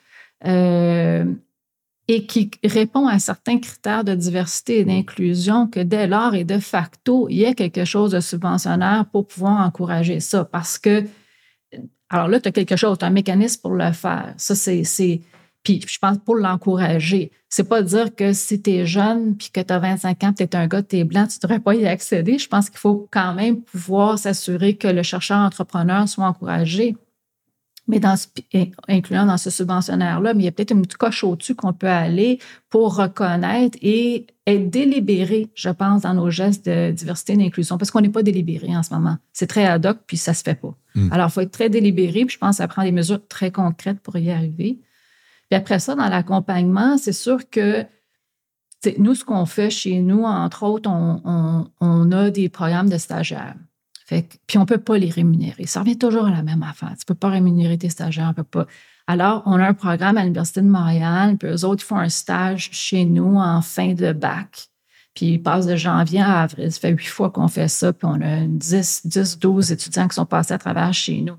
euh, et qui répond à certains critères de diversité et d'inclusion, que dès lors et de facto, il y a quelque chose de subventionnaire pour pouvoir encourager ça. Parce que, alors là, tu as quelque chose, tu as un mécanisme pour le faire. Ça, c'est. Puis je pense pour l'encourager. C'est pas dire que si tu es jeune puis que tu as 25 ans, tu es un gars, tu es blanc, tu ne devrais pas y accéder. Je pense qu'il faut quand même pouvoir s'assurer que le chercheur entrepreneur soit encouragé mais dans incluant dans ce subventionnaire-là, mais il y a peut-être une coche au-dessus qu'on peut aller pour reconnaître et être délibéré, je pense, dans nos gestes de diversité et d'inclusion, parce qu'on n'est pas délibéré en ce moment. C'est très ad hoc, puis ça ne se fait pas. Hmm. Alors, il faut être très délibéré, puis je pense que ça prend des mesures très concrètes pour y arriver. Puis après ça, dans l'accompagnement, c'est sûr que nous, ce qu'on fait chez nous, entre autres, on, on a des programmes de stagiaires puis on ne peut pas les rémunérer. Ça revient toujours à la même affaire. Tu ne peux pas rémunérer tes stagiaires, on peut pas. Alors, on a un programme à l'Université de Montréal, puis eux autres font un stage chez nous en fin de bac. Puis ils passent de janvier à avril. Ça fait huit fois qu'on fait ça, puis on a 10, 10, 12 étudiants qui sont passés à travers chez nous.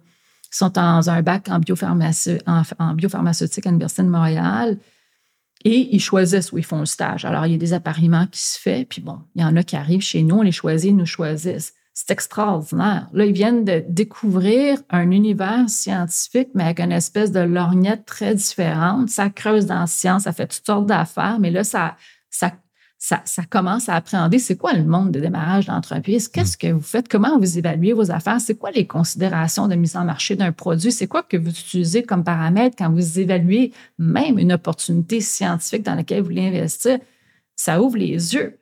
Sont dans un bac en, en biopharmaceutique à l'Université de Montréal. Et ils choisissent où ils font le stage. Alors, il y a des appariements qui se font, puis bon, il y en a qui arrivent chez nous, on les choisit, ils nous choisissent. C'est extraordinaire. Là, ils viennent de découvrir un univers scientifique, mais avec une espèce de lorgnette très différente. Ça creuse dans la science, ça fait toutes sortes d'affaires, mais là, ça, ça, ça, ça commence à appréhender c'est quoi le monde de démarrage d'entreprise, qu'est-ce que vous faites, comment vous évaluez vos affaires, c'est quoi les considérations de mise en marché d'un produit, c'est quoi que vous utilisez comme paramètre quand vous évaluez même une opportunité scientifique dans laquelle vous voulez investir? Ça ouvre les yeux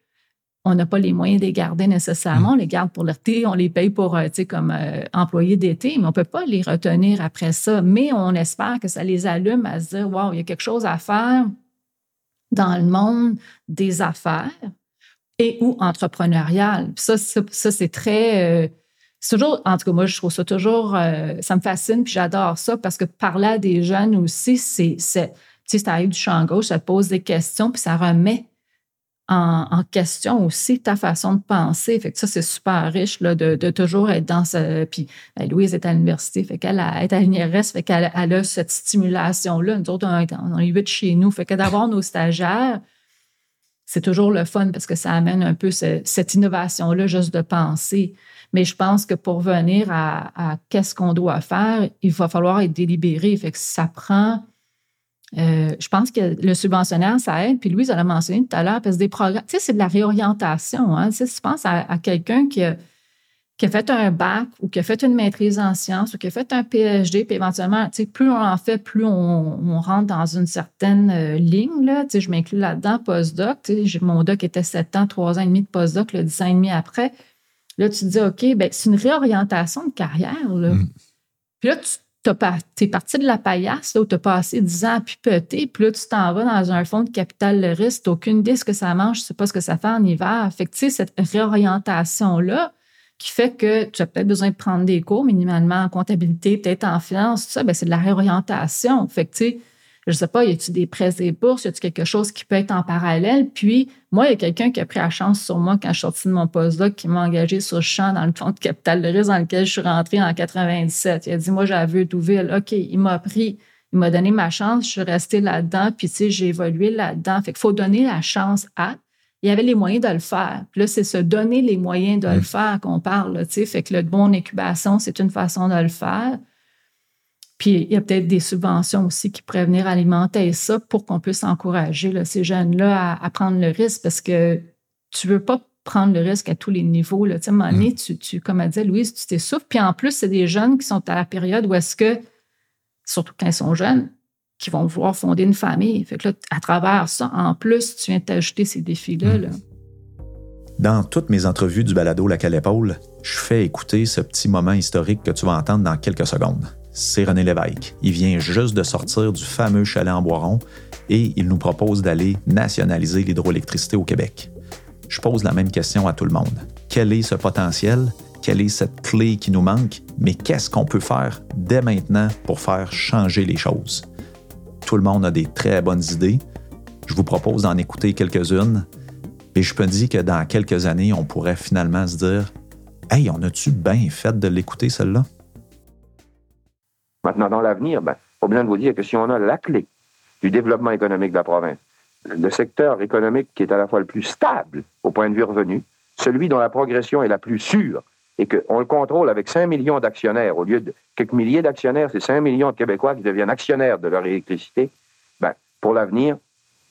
on n'a pas les moyens de les garder nécessairement. Mm. On les garde pour l'été, on les paye pour, euh, tu sais, comme euh, employés d'été, mais on ne peut pas les retenir après ça. Mais on espère que ça les allume à se dire, wow, il y a quelque chose à faire dans le monde des affaires et ou entrepreneurial. Ça, ça, c'est très... Euh, toujours, en tout cas, moi, je trouve ça toujours, ça me fascine, puis j'adore ça parce que parler à des jeunes aussi, c'est, tu sais, ça arrive du champ gauche, ça te pose des questions, puis ça remet en, question aussi ta façon de penser. Fait que ça, c'est super riche là, de, toujours être dans ce. Puis ben, Louise est à l'université, fait qu'elle est à l'INRS, fait qu'elle a cette stimulation-là. Nous autres, on est, huit chez nous. Fait que d'avoir nos stagiaires, c'est toujours le fun parce que ça amène un peu cette innovation-là juste de penser. Mais je pense que pour venir à, qu'est-ce qu'on doit faire, il va falloir être délibéré. Fait que ça prend. Euh, je pense que le subventionnaire, ça aide. Puis Louise, elle a mentionné tout à l'heure, parce que des programmes, tu sais, c'est de la réorientation. Hein? Tu sais, si tu penses à, quelqu'un qui a, qui a fait un bac ou qui a fait une maîtrise en sciences ou qui a fait un PhD, puis éventuellement, tu sais, plus on en fait, plus on, rentre dans une certaine euh, ligne. Là. Tu sais, je m'inclus là-dedans, postdoc. Tu sais, mon doc était sept ans, trois ans et demi de postdoc, le dix ans et demi après. Là, tu te dis, OK, ben, c'est une réorientation de carrière. Là. Mm. Puis là, tu es parti de la paillasse, là, où tu as passé 10 ans à pipoter, puis là, tu t'en vas dans un fonds de capital de risque, tu n'as aucune idée ce que ça mange, tu sais pas ce que ça fait en hiver. Fait que, tu sais, cette réorientation-là, qui fait que tu as peut-être besoin de prendre des cours minimalement en comptabilité, peut-être en finance, tout ça, ben, c'est de la réorientation. Fait que, tu sais, je ne sais pas, y a-tu des prêts et bourses, y a-tu quelque chose qui peut être en parallèle? Puis, moi, il y a quelqu'un qui a pris la chance sur moi quand je suis sortie de mon postdoc, qui m'a engagé sur le champ dans le fonds de capital de risque dans lequel je suis rentrée en 97. Il a dit, moi, j'avais Douville. OK, il m'a pris, il m'a donné ma chance, je suis restée là-dedans, puis, tu sais, j'ai évolué là-dedans. Fait qu'il faut donner la chance à. Il y avait les moyens de le faire. Puis là, c'est se donner les moyens de le faire qu'on parle, tu sais. Fait que le bon incubation, c'est une façon de le faire. Puis il y a peut-être des subventions aussi qui pourraient venir alimenter ça pour qu'on puisse encourager ces jeunes-là à, prendre le risque parce que tu ne veux pas prendre le risque à tous les niveaux. Là. Tu sais, à un moment donné, mm. tu, tu, comme a dit Louise, tu t'essouffles. Puis en plus, c'est des jeunes qui sont à la période où est-ce que, surtout quand ils sont jeunes, qui vont vouloir fonder une famille. Fait que là, à travers ça, en plus, tu viens t'ajouter ces défis-là. Mm. Dans toutes mes entrevues du balado La Épaule, je fais écouter ce petit moment historique que tu vas entendre dans quelques secondes c'est René Lévesque. Il vient juste de sortir du fameux chalet en Boiron et il nous propose d'aller nationaliser l'hydroélectricité au Québec. Je pose la même question à tout le monde. Quel est ce potentiel? Quelle est cette clé qui nous manque? Mais qu'est-ce qu'on peut faire dès maintenant pour faire changer les choses? Tout le monde a des très bonnes idées. Je vous propose d'en écouter quelques-unes. Et je peux dire que dans quelques années, on pourrait finalement se dire Hey, on a-tu bien fait de l'écouter, celle-là? Maintenant, dans l'avenir, ben, faut bien vous dire que si on a la clé du développement économique de la province, le secteur économique qui est à la fois le plus stable au point de vue revenu, celui dont la progression est la plus sûre, et qu'on le contrôle avec 5 millions d'actionnaires, au lieu de quelques milliers d'actionnaires, c'est 5 millions de Québécois qui deviennent actionnaires de leur électricité, ben, pour l'avenir,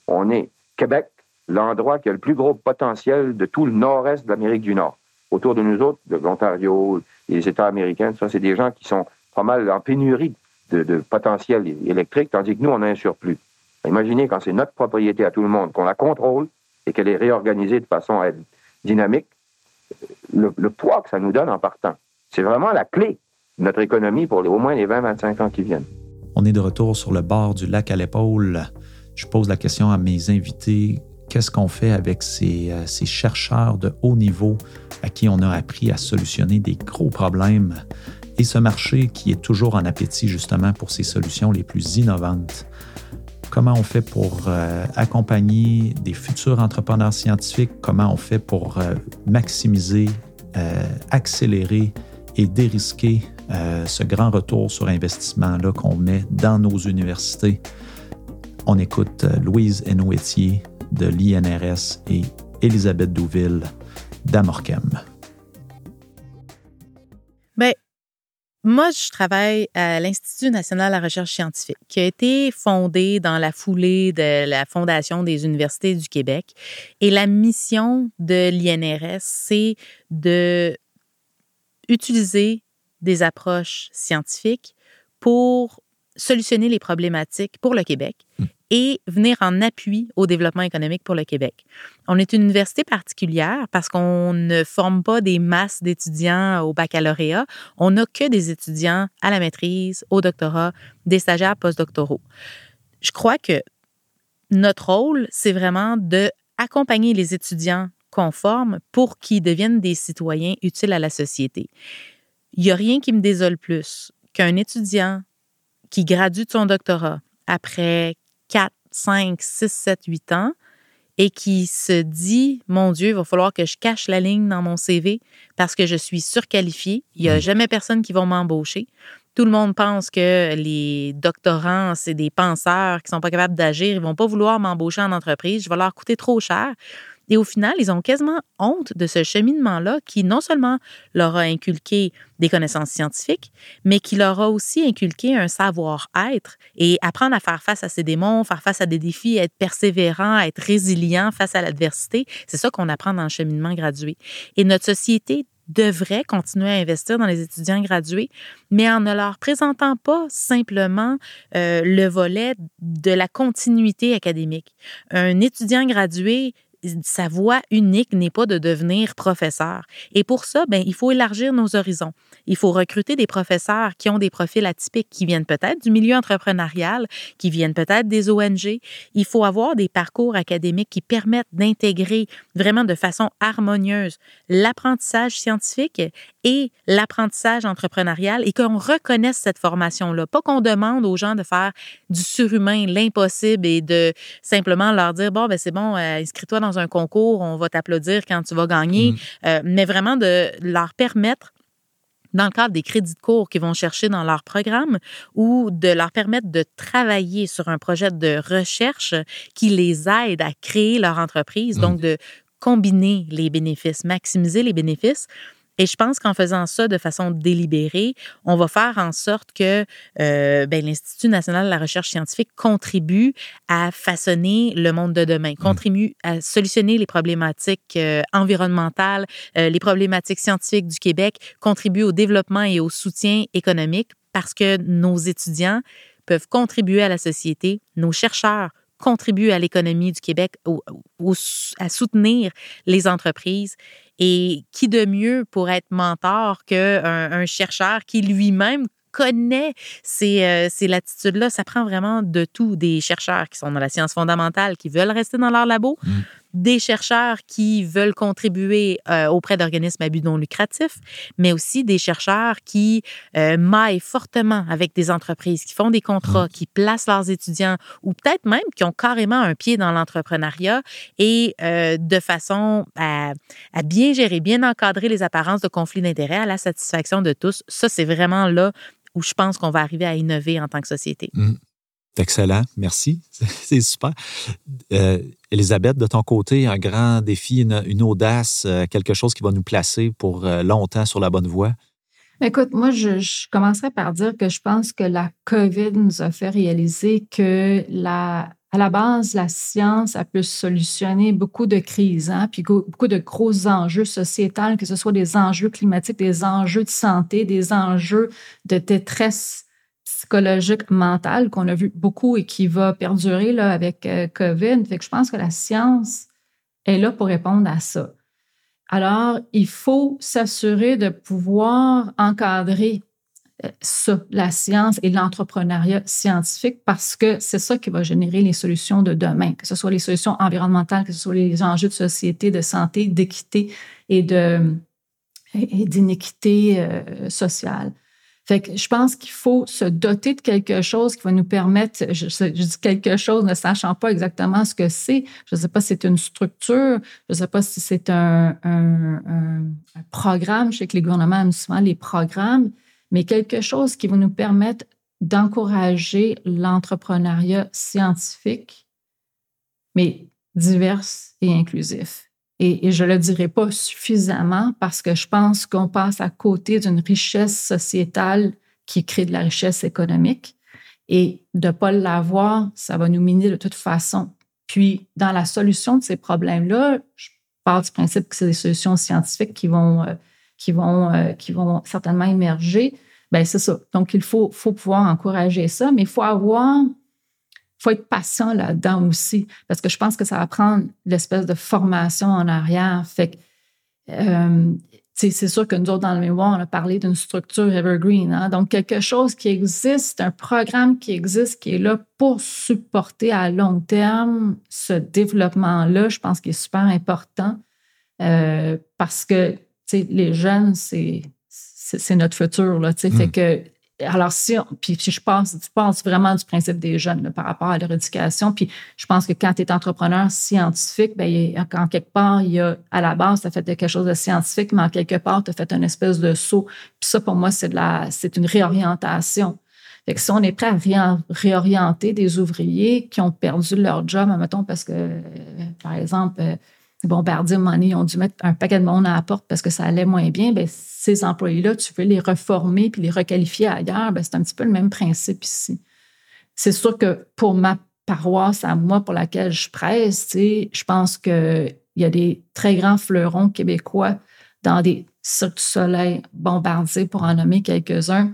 on est Québec, l'endroit qui a le plus gros potentiel de tout le nord-est de l'Amérique du Nord. Autour de nous autres, de l'Ontario, les États américains, ça, c'est des gens qui sont pas mal en pénurie de, potentiel électrique, tandis que nous, on a un surplus. Imaginez quand c'est notre propriété à tout le monde, qu'on la contrôle et qu'elle est réorganisée de façon à être dynamique, le, poids que ça nous donne en partant. C'est vraiment la clé de notre économie pour au moins les 20-25 ans qui viennent. On est de retour sur le bord du lac à l'épaule. Je pose la question à mes invités. Qu'est-ce qu'on fait avec ces, euh, ces chercheurs de haut niveau à qui on a appris à solutionner des gros problèmes? Et ce marché qui est toujours en appétit justement pour ces solutions les plus innovantes. Comment on fait pour euh, accompagner des futurs entrepreneurs scientifiques? Comment on fait pour euh, maximiser, euh, accélérer et dérisquer ce grand retour sur investissement-là qu'on met dans nos universités? On écoute Louise Henoetier de l'INRS et Elisabeth Douville d'Amorchem. Moi, je travaille à l'Institut national de la recherche scientifique, qui a été fondé dans la foulée de la Fondation des universités du Québec. Et la mission de l'INRS, c'est de utiliser des approches scientifiques pour solutionner les problématiques pour le Québec mmh et venir en appui au développement économique pour le Québec. On est une université particulière parce qu'on ne forme pas des masses d'étudiants au baccalauréat. On n'a que des étudiants à la maîtrise, au doctorat, des stagiaires postdoctoraux. Je crois que notre rôle, c'est vraiment de accompagner les étudiants qu'on forme pour qu'ils deviennent des citoyens utiles à la société. Il n'y a rien qui me désole plus qu'un étudiant qui gradue de son doctorat après 4, 5, 6, 7, 8 ans et qui se dit Mon Dieu, il va falloir que je cache la ligne dans mon CV parce que je suis surqualifié. Il n'y a mm. jamais personne qui va m'embaucher. tout le monde pense que les doctorants, c'est des penseurs qui sont pas capables d'agir. Ils vont pas vouloir m'embaucher en entreprise. Je vais leur coûter trop cher. Et au final, ils ont quasiment honte de ce cheminement-là qui non seulement leur a inculqué des connaissances scientifiques, mais qui leur a aussi inculqué un savoir-être et apprendre à faire face à ses démons, faire face à des défis, être persévérant, être résilient face à l'adversité. C'est ça qu'on apprend dans le cheminement gradué. Et notre société devrait continuer à investir dans les étudiants gradués, mais en ne leur présentant pas simplement euh, le volet de la continuité académique. Un étudiant gradué sa voie unique n'est pas de devenir professeur. Et pour ça, ben, il faut élargir nos horizons. Il faut recruter des professeurs qui ont des profils atypiques, qui viennent peut-être du milieu entrepreneurial, qui viennent peut-être des ONG. Il faut avoir des parcours académiques qui permettent d'intégrer vraiment de façon harmonieuse l'apprentissage scientifique et l'apprentissage entrepreneurial et qu'on reconnaisse cette formation-là. Pas qu'on demande aux gens de faire du surhumain, l'impossible et de simplement leur dire, bon, ben c'est bon, euh, inscris-toi dans un concours, on va t'applaudir quand tu vas gagner, mmh. euh, mais vraiment de leur permettre dans le cadre des crédits de cours qu'ils vont chercher dans leur programme ou de leur permettre de travailler sur un projet de recherche qui les aide à créer leur entreprise, mmh. donc de combiner les bénéfices, maximiser les bénéfices et je pense qu'en faisant ça de façon délibérée, on va faire en sorte que euh, ben, l'Institut national de la recherche scientifique contribue à façonner le monde de demain, mmh. contribue à solutionner les problématiques euh, environnementales, euh, les problématiques scientifiques du Québec, contribue au développement et au soutien économique parce que nos étudiants peuvent contribuer à la société, nos chercheurs contribuent à l'économie du Québec, à soutenir les entreprises et qui de mieux pour être mentor qu'un un chercheur qui lui-même connaît ces, euh, ces latitudes-là? Ça prend vraiment de tout. Des chercheurs qui sont dans la science fondamentale, qui veulent rester dans leur labo, mmh des chercheurs qui veulent contribuer euh, auprès d'organismes à but non lucratif, mais aussi des chercheurs qui euh, maillent fortement avec des entreprises, qui font des contrats, mmh. qui placent leurs étudiants ou peut-être même qui ont carrément un pied dans l'entrepreneuriat et euh, de façon à, bien gérer, bien encadrer les apparences de conflits d'intérêts à la satisfaction de tous. Ça, c'est vraiment là où je pense qu'on va arriver à innover en tant que société. Mmh. Excellent, merci. C'est super. Euh, Elisabeth, de ton côté, un grand défi, une, audace, euh, quelque chose qui va nous placer pour euh, longtemps sur la bonne voie? Écoute, moi, je, je, commencerai par dire que je pense que la COVID nous a fait réaliser que la, à la base, la science a pu solutionner beaucoup de crises, hein, puis beaucoup de gros enjeux sociétals, que ce soit des enjeux climatiques, des enjeux de santé, des enjeux de détresse psychologique mentale qu'on a vu beaucoup et qui va perdurer là, avec euh, COVID. Je pense que la science est là pour répondre à ça. Alors, il faut s'assurer de pouvoir encadrer euh, ça, la science et l'entrepreneuriat scientifique, parce que c'est ça qui va générer les solutions de demain, que ce soit les solutions environnementales, que ce soit les enjeux de société, de santé, d'équité et d'inéquité euh, sociale. Je pense qu'il faut se doter de quelque chose qui va nous permettre, je, dis quelque chose ne sachant pas exactement ce que c'est. Je ne sais pas si c'est une structure, je ne sais pas si c'est un, programme. Je sais que les gouvernements aiment souvent les programmes, mais quelque chose qui va nous permettre d'encourager l'entrepreneuriat scientifique, mais divers et inclusif. Et, je ne le dirai pas suffisamment parce que je pense qu'on passe à côté d'une richesse sociétale qui crée de la richesse économique. Et de ne pas l'avoir, ça va nous miner de toute façon. Puis, dans la solution de ces problèmes-là, je pars du principe que c'est des solutions scientifiques qui vont, euh, qui vont, euh, qui vont certainement émerger. Ben c'est ça. Donc, il faut, faut pouvoir encourager ça, mais il faut avoir faut être patient là-dedans aussi, parce que je pense que ça va prendre l'espèce de formation en arrière. Fait que, euh, c'est sûr que nous autres, dans le mémoire, on a parlé d'une structure evergreen. Hein. Donc, quelque chose qui existe, un programme qui existe, qui est là pour supporter à long terme ce développement-là, je pense qu'il est super important euh, parce que les jeunes, c'est notre futur. Là, Fait mm. que alors, si, puis, je pense, vraiment du principe des jeunes par rapport à leur éducation. Puis je pense que quand tu es entrepreneur scientifique, bien, en quelque part, il y a, à la base, tu as fait quelque chose de scientifique, mais en quelque part, tu as fait une espèce de saut. Puis ça, pour moi, c'est c'est une réorientation. Fait que si on est prêt à réorienter des ouvriers qui ont perdu leur job, mettons, parce que, euh, par exemple, euh, Bombardier, Money ont dû mettre un paquet de monde à la porte parce que ça allait moins bien, bien ces employés-là, tu veux les reformer puis les requalifier ailleurs, bien, c'est un petit peu le même principe ici. C'est sûr que pour ma paroisse à moi pour laquelle je presse, je pense qu'il y a des très grands fleurons québécois dans des cirques du soleil bombardiers, pour en nommer quelques-uns.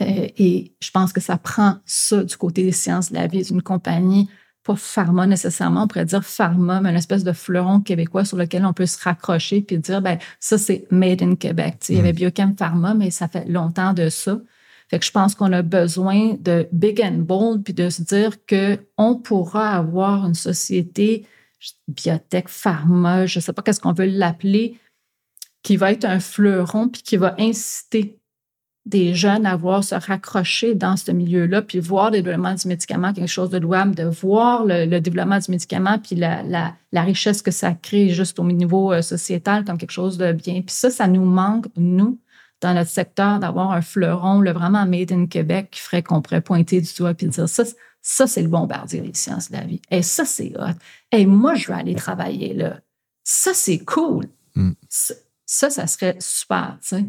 Euh, et je pense que ça prend ça du côté des sciences de la vie d'une compagnie pas pharma nécessairement, on pourrait dire pharma, mais une espèce de fleuron québécois sur lequel on peut se raccrocher puis dire, ben ça, c'est made in Québec. il y avait mm. Biochem Pharma, mais ça fait longtemps de ça. Fait que je pense qu'on a besoin de big and bold puis de se dire qu'on pourra avoir une société biotech, pharma, je ne sais pas qu'est-ce qu'on veut l'appeler, qui va être un fleuron puis qui va inciter des jeunes à voir se raccrocher dans ce milieu-là, puis voir le développement du médicament quelque chose de louable, de voir le, développement du médicament, puis la, la, richesse que ça crée juste au niveau euh, sociétal comme quelque chose de bien. Puis ça, ça nous manque, nous, dans notre secteur, d'avoir un fleuron, le vraiment made in Québec, qui ferait qu'on pourrait pointer du doigt puis dire ça, ça c'est le bombardier des sciences de la vie. Et ça, c'est hot. Et moi, je vais aller travailler là. Ça, c'est cool. Hmm. Ça, ça, ça serait super, tu sais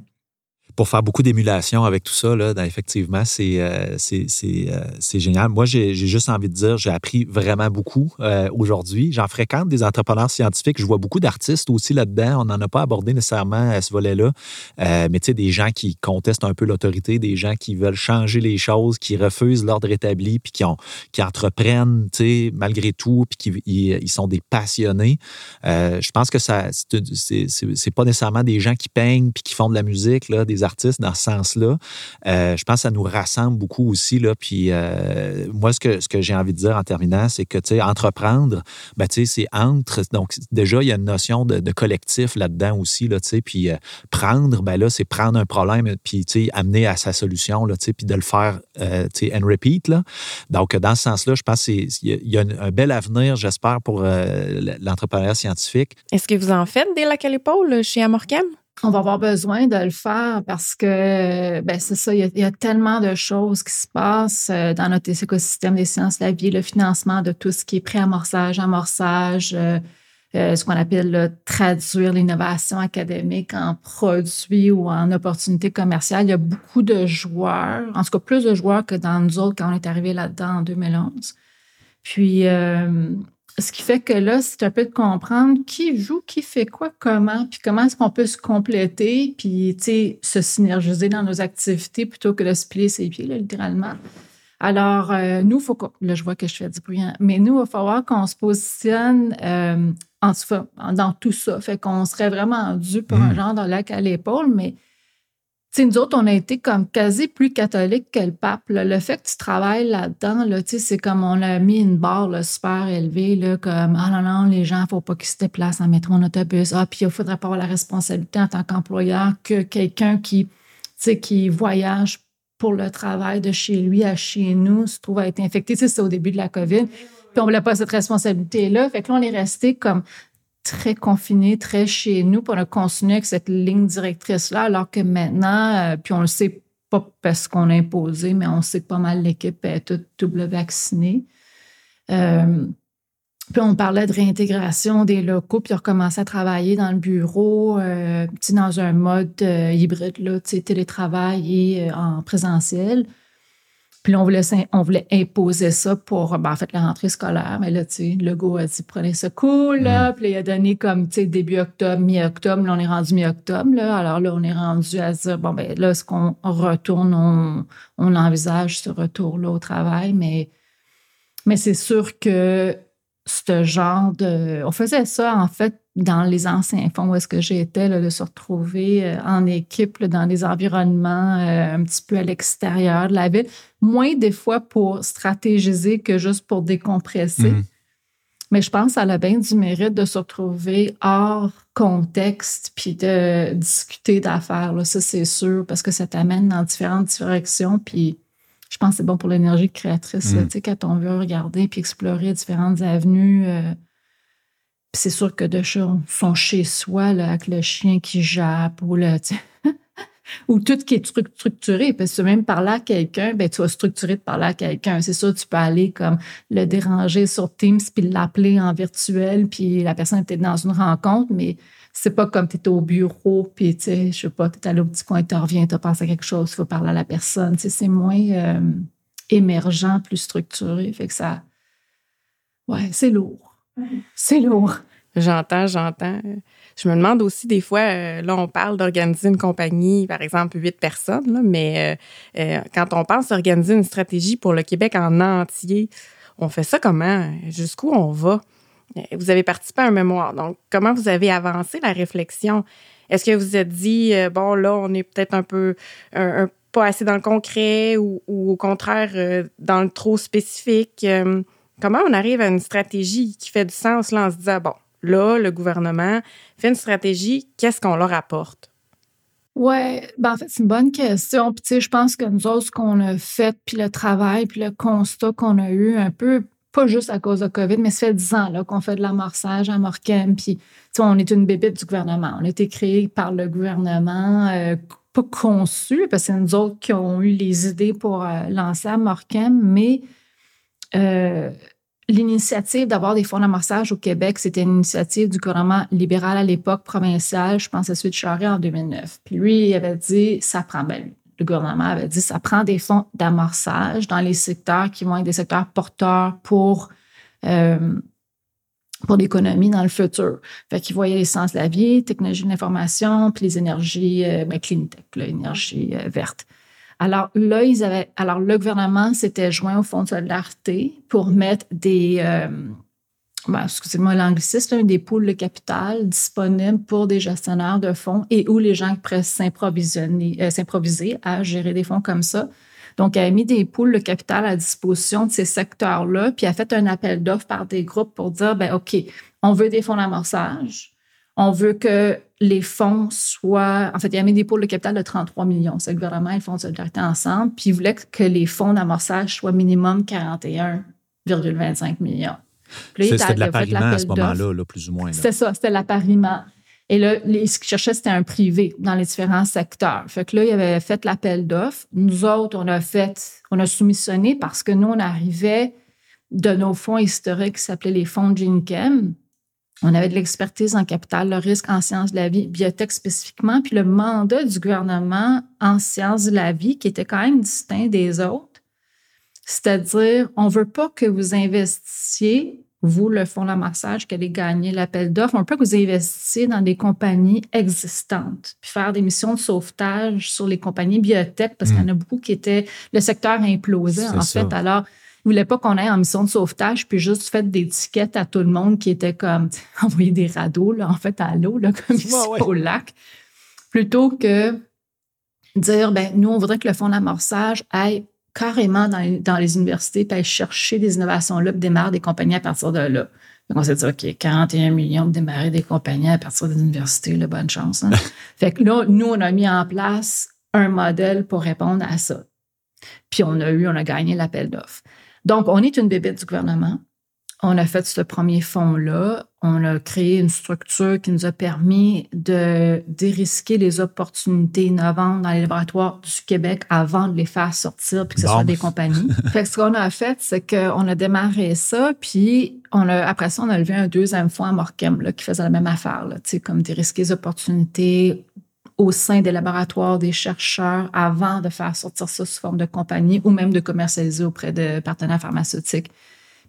pour faire beaucoup d'émulation avec tout ça, là, effectivement, c'est euh, euh, c'est génial. Moi, j'ai juste envie de dire, j'ai appris vraiment beaucoup euh, aujourd'hui. J'en fréquente des entrepreneurs scientifiques. Je vois beaucoup d'artistes aussi là-dedans. On n'en a pas abordé nécessairement à ce volet-là. mais tu sais, des gens qui contestent un peu l'autorité, des gens qui veulent changer les choses, qui refusent l'ordre établi, puis qui, ont, qui entreprennent, tu sais, malgré tout, puis qui ils, sont des passionnés. je pense que ça, c'est pas nécessairement des gens qui peignent puis qui font de la musique, là, des artistes dans ce sens-là. Euh, je pense que ça nous rassemble beaucoup aussi. Là, puis euh, moi, ce que, ce que j'ai envie de dire en terminant, c'est que entreprendre, ben, c'est entre. Donc, déjà, il y a une notion de, collectif là-dedans aussi. Là, puis euh, prendre, ben là, c'est prendre un problème puis amener à sa solution, là, puis de le faire and repeat. Là. Donc, dans ce sens-là, je pense qu'il y, a un, bel avenir, j'espère, pour l'entrepreneuriat scientifique. Est-ce que vous en faites des lacs à chez Amorcam? On va avoir besoin de le faire parce que, ben, c'est ça, il y, a, tellement de choses qui se passent euh, dans notre écosystème des sciences de la vie, le financement de tout ce qui est pré-amorçage, amorçage, euh, euh, ce qu'on appelle traduire l'innovation académique en produit ou en opportunité commerciale. Il y a beaucoup de joueurs, en tout cas plus de joueurs que dans nous autres quand on est arrivé là-dedans en 2011. Puis, ce qui fait que là, c'est un peu de comprendre qui joue, qui fait quoi, comment, puis comment est-ce qu'on peut se compléter, puis, tu sais, se synergiser dans nos activités plutôt que de se plier ses pieds, littéralement. Alors, euh, nous, faut là, je vois que je fais du bruit, hein, mais nous, il va falloir qu'on se positionne euh, en, dans tout ça. Fait qu'on serait vraiment dû pour un mmh. genre de lac à l'épaule, mais nous autres, on a été comme quasi plus catholiques que le pape. Le fait que tu travailles là-dedans, là, c'est comme on a mis une barre super élevée, là, comme Ah non, non, les gens, faut pas qu'ils se déplacent en métro, en autobus. Ah, puis il faudrait pas avoir la responsabilité en tant qu'employeur que quelqu'un qui, qui voyage pour le travail de chez lui à chez nous se trouve à être infecté. C'est au début de la COVID. Puis on ne voulait pas cette responsabilité-là. Fait que là, on est resté comme très confiné, très chez nous, pour on a continué avec cette ligne directrice-là, alors que maintenant, euh, puis on le sait pas parce qu'on a imposé, mais on sait que pas mal l'équipe est toute double vaccinée. Euh, puis on parlait de réintégration des locaux, puis on recommençait à travailler dans le bureau, euh, dans un mode hybride, là, télétravail et en présentiel. Puis on voulait, on voulait imposer ça pour, ben, en fait, la rentrée scolaire. Mais là, tu sais, le go a dit, prenez ça cool, là. Mm. Puis il a donné comme, tu sais, début octobre, mi-octobre. Là, on est rendu mi-octobre, là. Alors là, on est rendu à dire, bon, ben là, est-ce qu'on retourne, on, on envisage ce retour-là au travail? Mais, mais c'est sûr que ce genre de... On faisait ça, en fait, dans les anciens fonds où est-ce que j'étais, de se retrouver euh, en équipe dans des environnements euh, un petit peu à l'extérieur de la ville. Moins des fois pour stratégiser que juste pour décompresser. Mhm. Mais je pense qu'elle a bien du mérite de se retrouver hors contexte puis de discuter d'affaires. Ça, c'est sûr, parce que ça t'amène dans différentes directions. Puis je pense que c'est bon pour l'énergie créatrice, Mm. tu sais, quand on veut regarder puis explorer différentes avenues. euh, c'est sûr que de chat, son chez soi, là, avec le chien qui jappe ou le. ou tout qui est stru- structuré. Parce que même parler à quelqu'un, ben, tu vas structurer de parler à quelqu'un. C'est sûr, tu peux aller comme le déranger sur Teams puis l'appeler en virtuel, puis la personne était dans une rencontre, mais c'est pas comme tu es au bureau, puis tu sais, je sais pas, tu es allé au petit coin, tu reviens, tu pensé à quelque chose, il faut parler à la personne. Tu c'est moins euh, émergent, plus structuré. Fait que ça. Ouais, c'est lourd. C'est lourd. J'entends, j'entends. Je me demande aussi des fois, euh, là, on parle d'organiser une compagnie, par exemple, huit personnes, là, mais euh, euh, quand on pense organiser une stratégie pour le Québec en entier, on fait ça comment? Jusqu'où on va? Vous avez participé à un mémoire, donc comment vous avez avancé la réflexion? Est-ce que vous êtes dit, bon, là, on est peut-être un peu pas assez dans le concret ou, au contraire dans le trop spécifique? Comment on arrive à une stratégie qui fait du sens là en se disant, bon, là, le gouvernement fait une stratégie, qu'est-ce qu'on leur apporte? Ouais, ben en fait, c'est une bonne question. Puis, tu sais, je pense que nous autres, ce qu'on a fait, puis le travail, puis le constat qu'on a eu un peu, pas juste à cause de COVID, mais ça fait dix ans là, qu'on fait de l'amorçage à Morchem. Puis, tu sais, on est une bébête du gouvernement. On a été créé par le gouvernement, euh, pas conçu, parce que c'est nous autres qui avons eu les idées pour euh, lancer à Morchem, mais euh, L'initiative d'avoir des fonds d'amorçage au Québec, c'était une initiative du gouvernement libéral à l'époque, provincial, je pense à celui de Charest en 2009. Puis lui, il avait dit, ça prend, ben, le gouvernement avait dit, ça prend des fonds d'amorçage dans les secteurs qui vont être des secteurs porteurs pour, euh, pour l'économie dans le futur. Fait qu'il voyait les sciences de la vie, technologie de l'information, puis les énergies, euh, ben, clean tech, l'énergie euh, verte. Alors là, ils avaient, alors le gouvernement s'était joint au Fonds de solidarité pour mettre des, euh, ben, excusez-moi l'anglicisme, des poules de capital disponibles pour des gestionnaires de fonds et où les gens pourraient s'improvisionner- euh, s'improviser à gérer des fonds comme ça. Donc, elle a mis des poules de capital à disposition de ces secteurs-là, puis a fait un appel d'offres par des groupes pour dire, ben OK, on veut des fonds d'amorçage, on veut que les fonds soient. En fait, il y a mis des pôles de capital de 33 millions. C'est le gouvernement et le Fonds de solidarité ensemble. Puis, il voulait que les fonds d'amorçage soient minimum 41,25 millions. C'était de l'appariement à ce moment-là, là, plus ou moins. C'était ça, c'était l'appariement. Et là, ce qu'ils cherchaient, c'était un privé dans les différents secteurs. Fait que là, il avait fait l'appel d'offres. Nous autres, on a fait, on a soumissionné parce que nous, on arrivait de nos fonds historiques qui s'appelaient les fonds GenChem. On avait de l'expertise en capital, le risque en sciences de la vie, biotech spécifiquement, puis le mandat du gouvernement en sciences de la vie qui était quand même distinct des autres. C'est-à-dire, on veut pas que vous investissiez, vous, le fonds d'amassage, qui allez gagner l'appel d'offres, on veut pas que vous investissiez dans des compagnies existantes, puis faire des missions de sauvetage sur les compagnies biotech, parce qu'il y en a beaucoup qui étaient, le secteur implosait, en ça. fait. Alors, ils voulaient pas qu'on aille en mission de sauvetage, puis juste fait des tickets à tout le monde qui était comme envoyer des radeaux, là, en fait, à l'eau, là, comme ici Ouais, ouais. au lac, plutôt que dire, ben, nous, on voudrait que le fonds d'amorçage aille carrément dans les, dans les universités, puis aille chercher des innovations-là, puis démarrer des compagnies à partir de là. Donc, on s'est dit, OK, 41 millions de démarrer des compagnies à partir des universités, là, bonne chance. hein. fait que là, nous, on a mis en place un modèle pour répondre à ça. Puis on a eu, on a gagné l'appel d'offres. Donc, on est une bébête du gouvernement. On a fait ce premier fonds-là. On a créé une structure qui nous a permis de dérisquer les opportunités innovantes dans les laboratoires du Québec avant de les faire sortir puis que ce Bon. soit des compagnies. fait que ce qu'on a fait, c'est qu'on a démarré ça, puis on a, après ça, on a levé un deuxième fonds à Morchem là, qui faisait la même affaire, là, tu sais, comme dérisquer les opportunités au sein des laboratoires, des chercheurs, avant de faire sortir ça sous forme de compagnie ou même de commercialiser auprès de partenaires pharmaceutiques.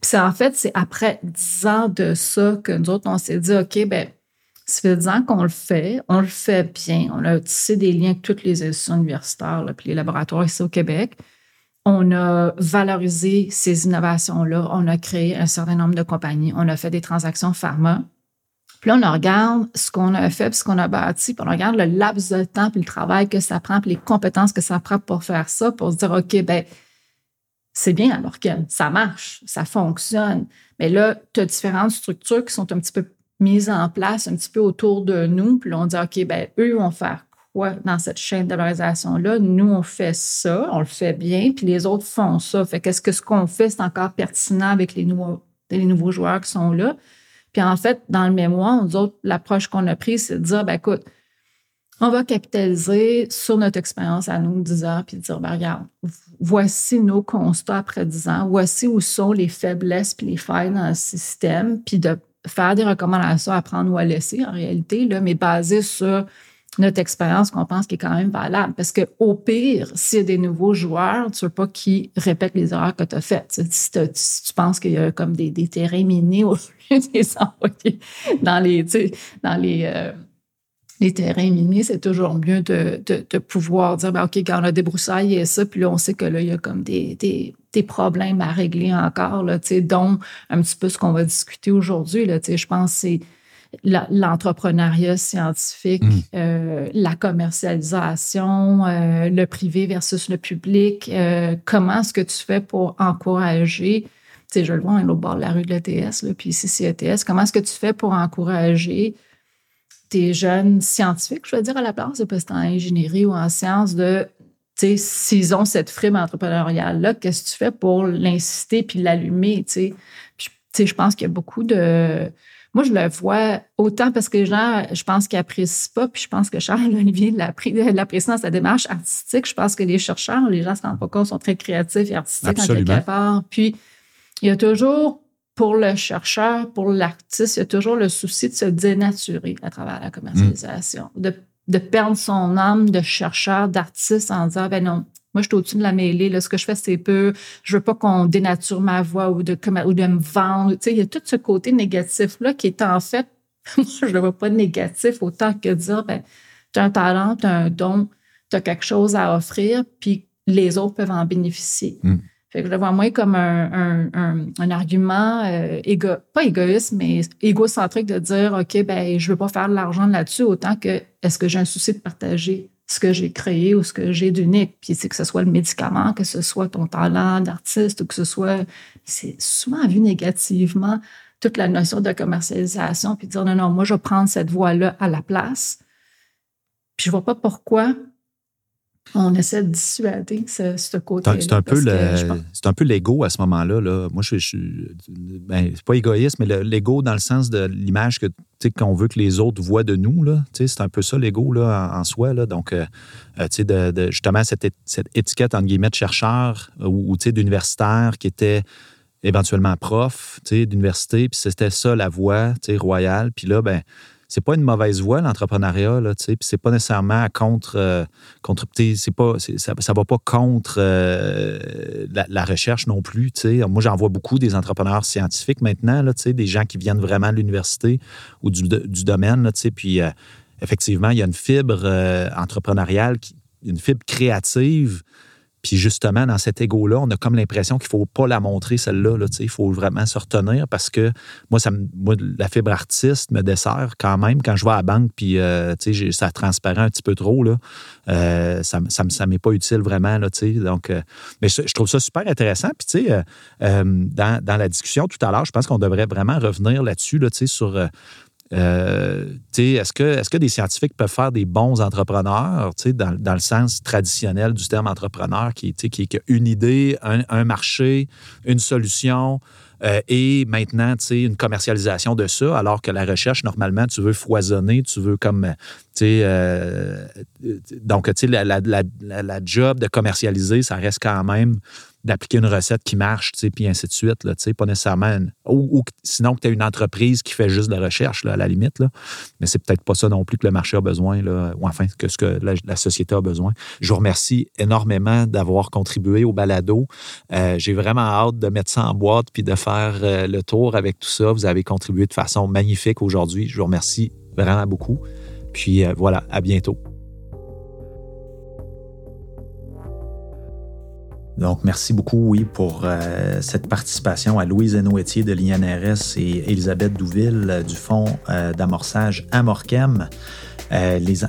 Puis en fait, c'est après dix ans de ça que nous autres, on s'est dit, OK, ben ça fait dix ans qu'on le fait, on le fait bien, on a tissé des liens avec toutes les institutions universitaires, là, puis les laboratoires ici au Québec. On a valorisé ces innovations-là, on a créé un certain nombre de compagnies, on a fait des transactions pharma. Puis là, on regarde ce qu'on a fait, puis ce qu'on a bâti, puis on regarde le laps de temps, puis le travail que ça prend, puis les compétences que ça prend pour faire ça, pour se dire, OK, ben c'est bien alors que ça marche, ça fonctionne. Mais là, tu as différentes structures qui sont un petit peu mises en place, un petit peu autour de nous. Puis là, on dit, OK, ben eux vont faire quoi dans cette chaîne de valorisation-là? Nous, on fait ça, on le fait bien, puis les autres font ça. Fait qu'est-ce que ce qu'on fait, c'est encore pertinent avec les nouveaux, les nouveaux joueurs qui sont là? Puis en fait, dans le mémoire, nous autres, l'approche qu'on a prise, c'est de dire, ben écoute, on va capitaliser sur notre expérience à nous, 10 ans, puis dire, ben regarde, voici nos constats après 10 ans, voici où sont les faiblesses puis les failles dans le système, puis de faire des recommandations à prendre ou à laisser en réalité, là, mais basées sur notre expérience qu'on pense qui est quand même valable. Parce que au pire, s'il y a des nouveaux joueurs, tu ne veux pas qu'ils répètent les erreurs que tu as faites. Si, tu penses qu'il y a comme des, terrains minés au lieu de les dans les, dans les, euh, les terrains minés, c'est toujours mieux de, de, pouvoir dire, ben, OK, quand on a débroussaillé ça, puis là, on sait que là, il y a comme des, des, des problèmes à régler encore, là, dont un petit peu ce qu'on va discuter aujourd'hui. Je pense que c'est l'entrepreneuriat scientifique, mm. euh, la commercialisation, euh, le privé versus le public. Euh, comment est-ce que tu fais pour encourager, tu sais, je le vois, au bord de la rue de l'ETS, puis ici, c'est ETS, comment est-ce que tu fais pour encourager des jeunes scientifiques, je veux dire, à la place, de c'est en ingénierie ou en sciences, de, tu sais, s'ils ont cette frime entrepreneuriale-là, qu'est-ce que tu fais pour l'inciter puis l'allumer, tu sais? Tu sais, je pense qu'il y a beaucoup de... Moi, je le vois autant parce que les gens, je pense qu'ils n'apprécient pas, puis je pense que Charles Olivier l'apprécie dans sa démarche artistique. Je pense que les chercheurs, les gens ne se rendent pas compte, sont très créatifs et artistiques en quelque part. Puis, il y a toujours pour le chercheur, pour l'artiste, il y a toujours le souci de se dénaturer à travers la commercialisation, mm. de, de, perdre son âme de chercheur, d'artiste en disant, ben non, moi, je suis au-dessus de la mêlée. Là, ce que je fais, c'est peu. Je veux pas qu'on dénature ma voix ou de, ou de me vendre. Tu sais, il y a tout ce côté négatif-là qui est en fait, moi, je le vois pas négatif autant que dire, ben, tu as un talent, tu as un don, tu as quelque chose à offrir, puis les autres peuvent en bénéficier. Mm. Fait que je le vois moins comme un, un, un, argument euh, pas égoïste, mais égocentrique de dire OK, ben je veux pas faire de l'argent là-dessus autant que est-ce que j'ai un souci de partager? Ce que j'ai créé ou ce que j'ai d'unique. Puis c'est que ce soit le médicament, que ce soit ton talent d'artiste ou que ce soit. C'est souvent vu négativement toute la notion de commercialisation, puis dire non, non, moi je vais prendre cette voie-là à la place. Puis je vois pas pourquoi on essaie de dissuader ce, côté. C'est un, peu c'est un peu l'ego à ce moment-là. Là. Moi, je, suis. Ben, c'est pas égoïste, mais l'ego dans le sens de l'image que qu'on veut que les autres voient de nous. C'est un peu ça l'ego là, en, soi. Là. Donc, euh, euh, de, de, justement, cette, cette, étiquette entre guillemets de chercheur ou, ou d'universitaire qui était éventuellement prof d'université, puis c'était ça la voie royale. Puis là, ben c'est pas une mauvaise voie, l'entrepreneuriat, là, tu sais, puis c'est pas nécessairement contre, euh, c'est pas, ça, ça va pas contre euh, la, recherche non plus, tu sais. Moi, j'en vois beaucoup des entrepreneurs scientifiques maintenant, là, tu sais, des gens qui viennent vraiment de l'université ou du, domaine, tu sais, puis euh, effectivement, il y a une fibre entrepreneuriale, une fibre créative puis justement, dans cet ego-là, on a comme l'impression qu'il ne faut pas la montrer, celle-là. Là, il faut vraiment se retenir parce que moi, ça la fibre artiste me dessert quand même. Quand je vais à la banque, puis euh, ça transparaît un petit peu trop, là, euh, ça ne ça, m'est pas utile vraiment. Là, donc, euh, mais je, trouve ça super intéressant. Puis, dans, dans, la discussion tout à l'heure, je pense qu'on devrait vraiment revenir là-dessus, là, sur euh, est-ce que, est que des scientifiques peuvent faire des bons entrepreneurs, dans, dans le sens traditionnel du terme entrepreneur, qui, qui, qui a une idée, un, marché, une solution, euh, et maintenant, une commercialisation de ça, alors que la recherche, normalement, tu veux foisonner, tu veux comme, euh, donc, la, la, la, la, job de commercialiser, ça reste quand même d'appliquer une recette qui marche, puis ainsi de suite. Pas nécessairement. ou, sinon que tu as une entreprise qui fait juste de la recherche, là, à la limite. Là. Mais c'est peut-être pas ça non plus que le marché a besoin, là, ou enfin que ce que la, société a besoin. Je vous remercie énormément d'avoir contribué au balado. Euh, j'ai vraiment hâte de mettre ça en boîte puis de faire euh, le tour avec tout ça. Vous avez contribué de façon magnifique aujourd'hui. Je vous remercie vraiment beaucoup. Puis euh, voilà, à bientôt. Donc, merci beaucoup, oui, pour euh, cette participation à Louise Noétier de l'INRS et Elisabeth Douville euh, du Fonds euh, d'amorçage Amorchem.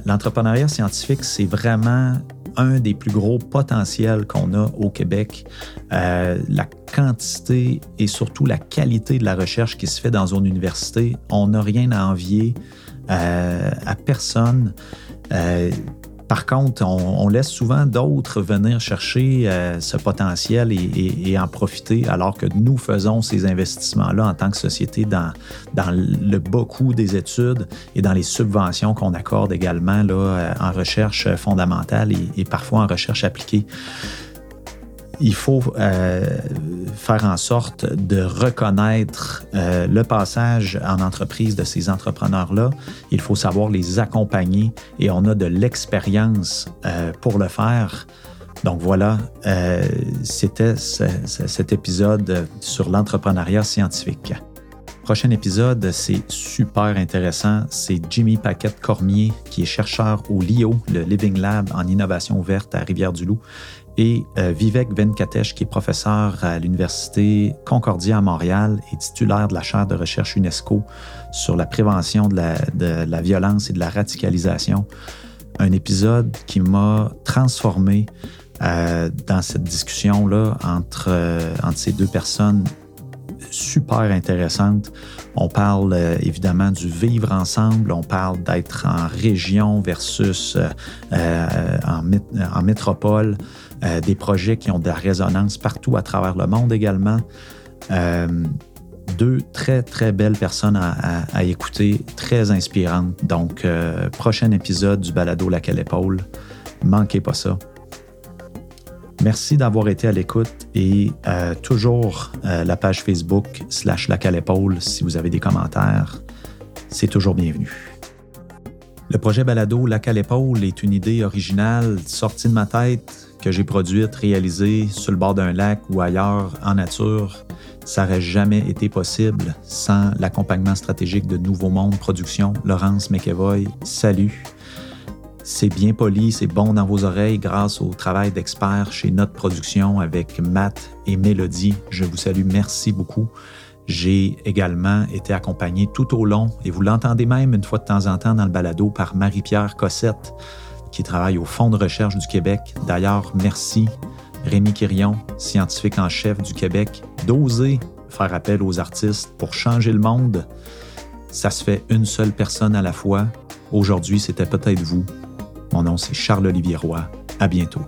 L'entrepreneuriat scientifique, c'est vraiment un des plus gros potentiels qu'on a au Québec. Euh, la quantité et surtout la qualité de la recherche qui se fait dans une université, on n'a rien à envier euh, à personne. Euh, par contre, on, laisse souvent d'autres venir chercher euh, ce potentiel et, en profiter alors que nous faisons ces investissements-là en tant que société dans, dans le beaucoup des études et dans les subventions qu'on accorde également là, euh, en recherche fondamentale et parfois en recherche appliquée il faut euh, faire en sorte de reconnaître euh, le passage en entreprise de ces entrepreneurs-là. Il faut savoir les accompagner et on a de l'expérience euh, pour le faire. Donc voilà, c'était cet épisode sur l'entrepreneuriat scientifique. Prochain épisode, c'est super intéressant. C'est Jimmy Paquette-Cormier, qui est chercheur au LIO, le Living Lab en innovation ouverte à Rivière-du-Loup, et euh, Vivek Venkatesh, qui est professeur à l'Université Concordia à Montréal et titulaire de la chaire de recherche UNESCO sur la prévention de la, violence et de la radicalisation. Un épisode qui m'a transformé euh, dans cette discussion-là entre, euh, entre ces deux personnes super intéressante. On parle évidemment du vivre ensemble, on parle d'être en région versus en, métropole, des projets qui ont de la résonance partout à travers le monde également. deux très, très belles personnes à, écouter, très inspirantes. Donc, prochain épisode du Balado La Épaule. Manquez pas ça. Merci d'avoir été à l'écoute et euh, toujours euh, la page Facebook slash la épaule si vous avez des commentaires. C'est toujours bienvenu. Le projet Balado La l'épaule est une idée originale sortie de ma tête que j'ai produite, réalisée sur le bord d'un lac ou ailleurs en nature. Ça n'aurait jamais été possible sans l'accompagnement stratégique de Nouveau Monde Production. Laurence McEvoy, salut. C'est bien poli, c'est bon dans vos oreilles grâce au travail d'experts chez Notre Production avec Matt et Mélodie. Je vous salue, merci beaucoup. J'ai également été accompagné tout au long, et vous l'entendez même une fois de temps en temps dans le balado, par Marie-Pierre Cossette, qui travaille au Fonds de recherche du Québec. D'ailleurs, merci Rémi Quirion, scientifique en chef du Québec, d'oser faire appel aux artistes pour changer le monde. Ça se fait une seule personne à la fois. Aujourd'hui, c'était peut-être vous. Mon nom, c'est Charles-Olivier Roy. À bientôt.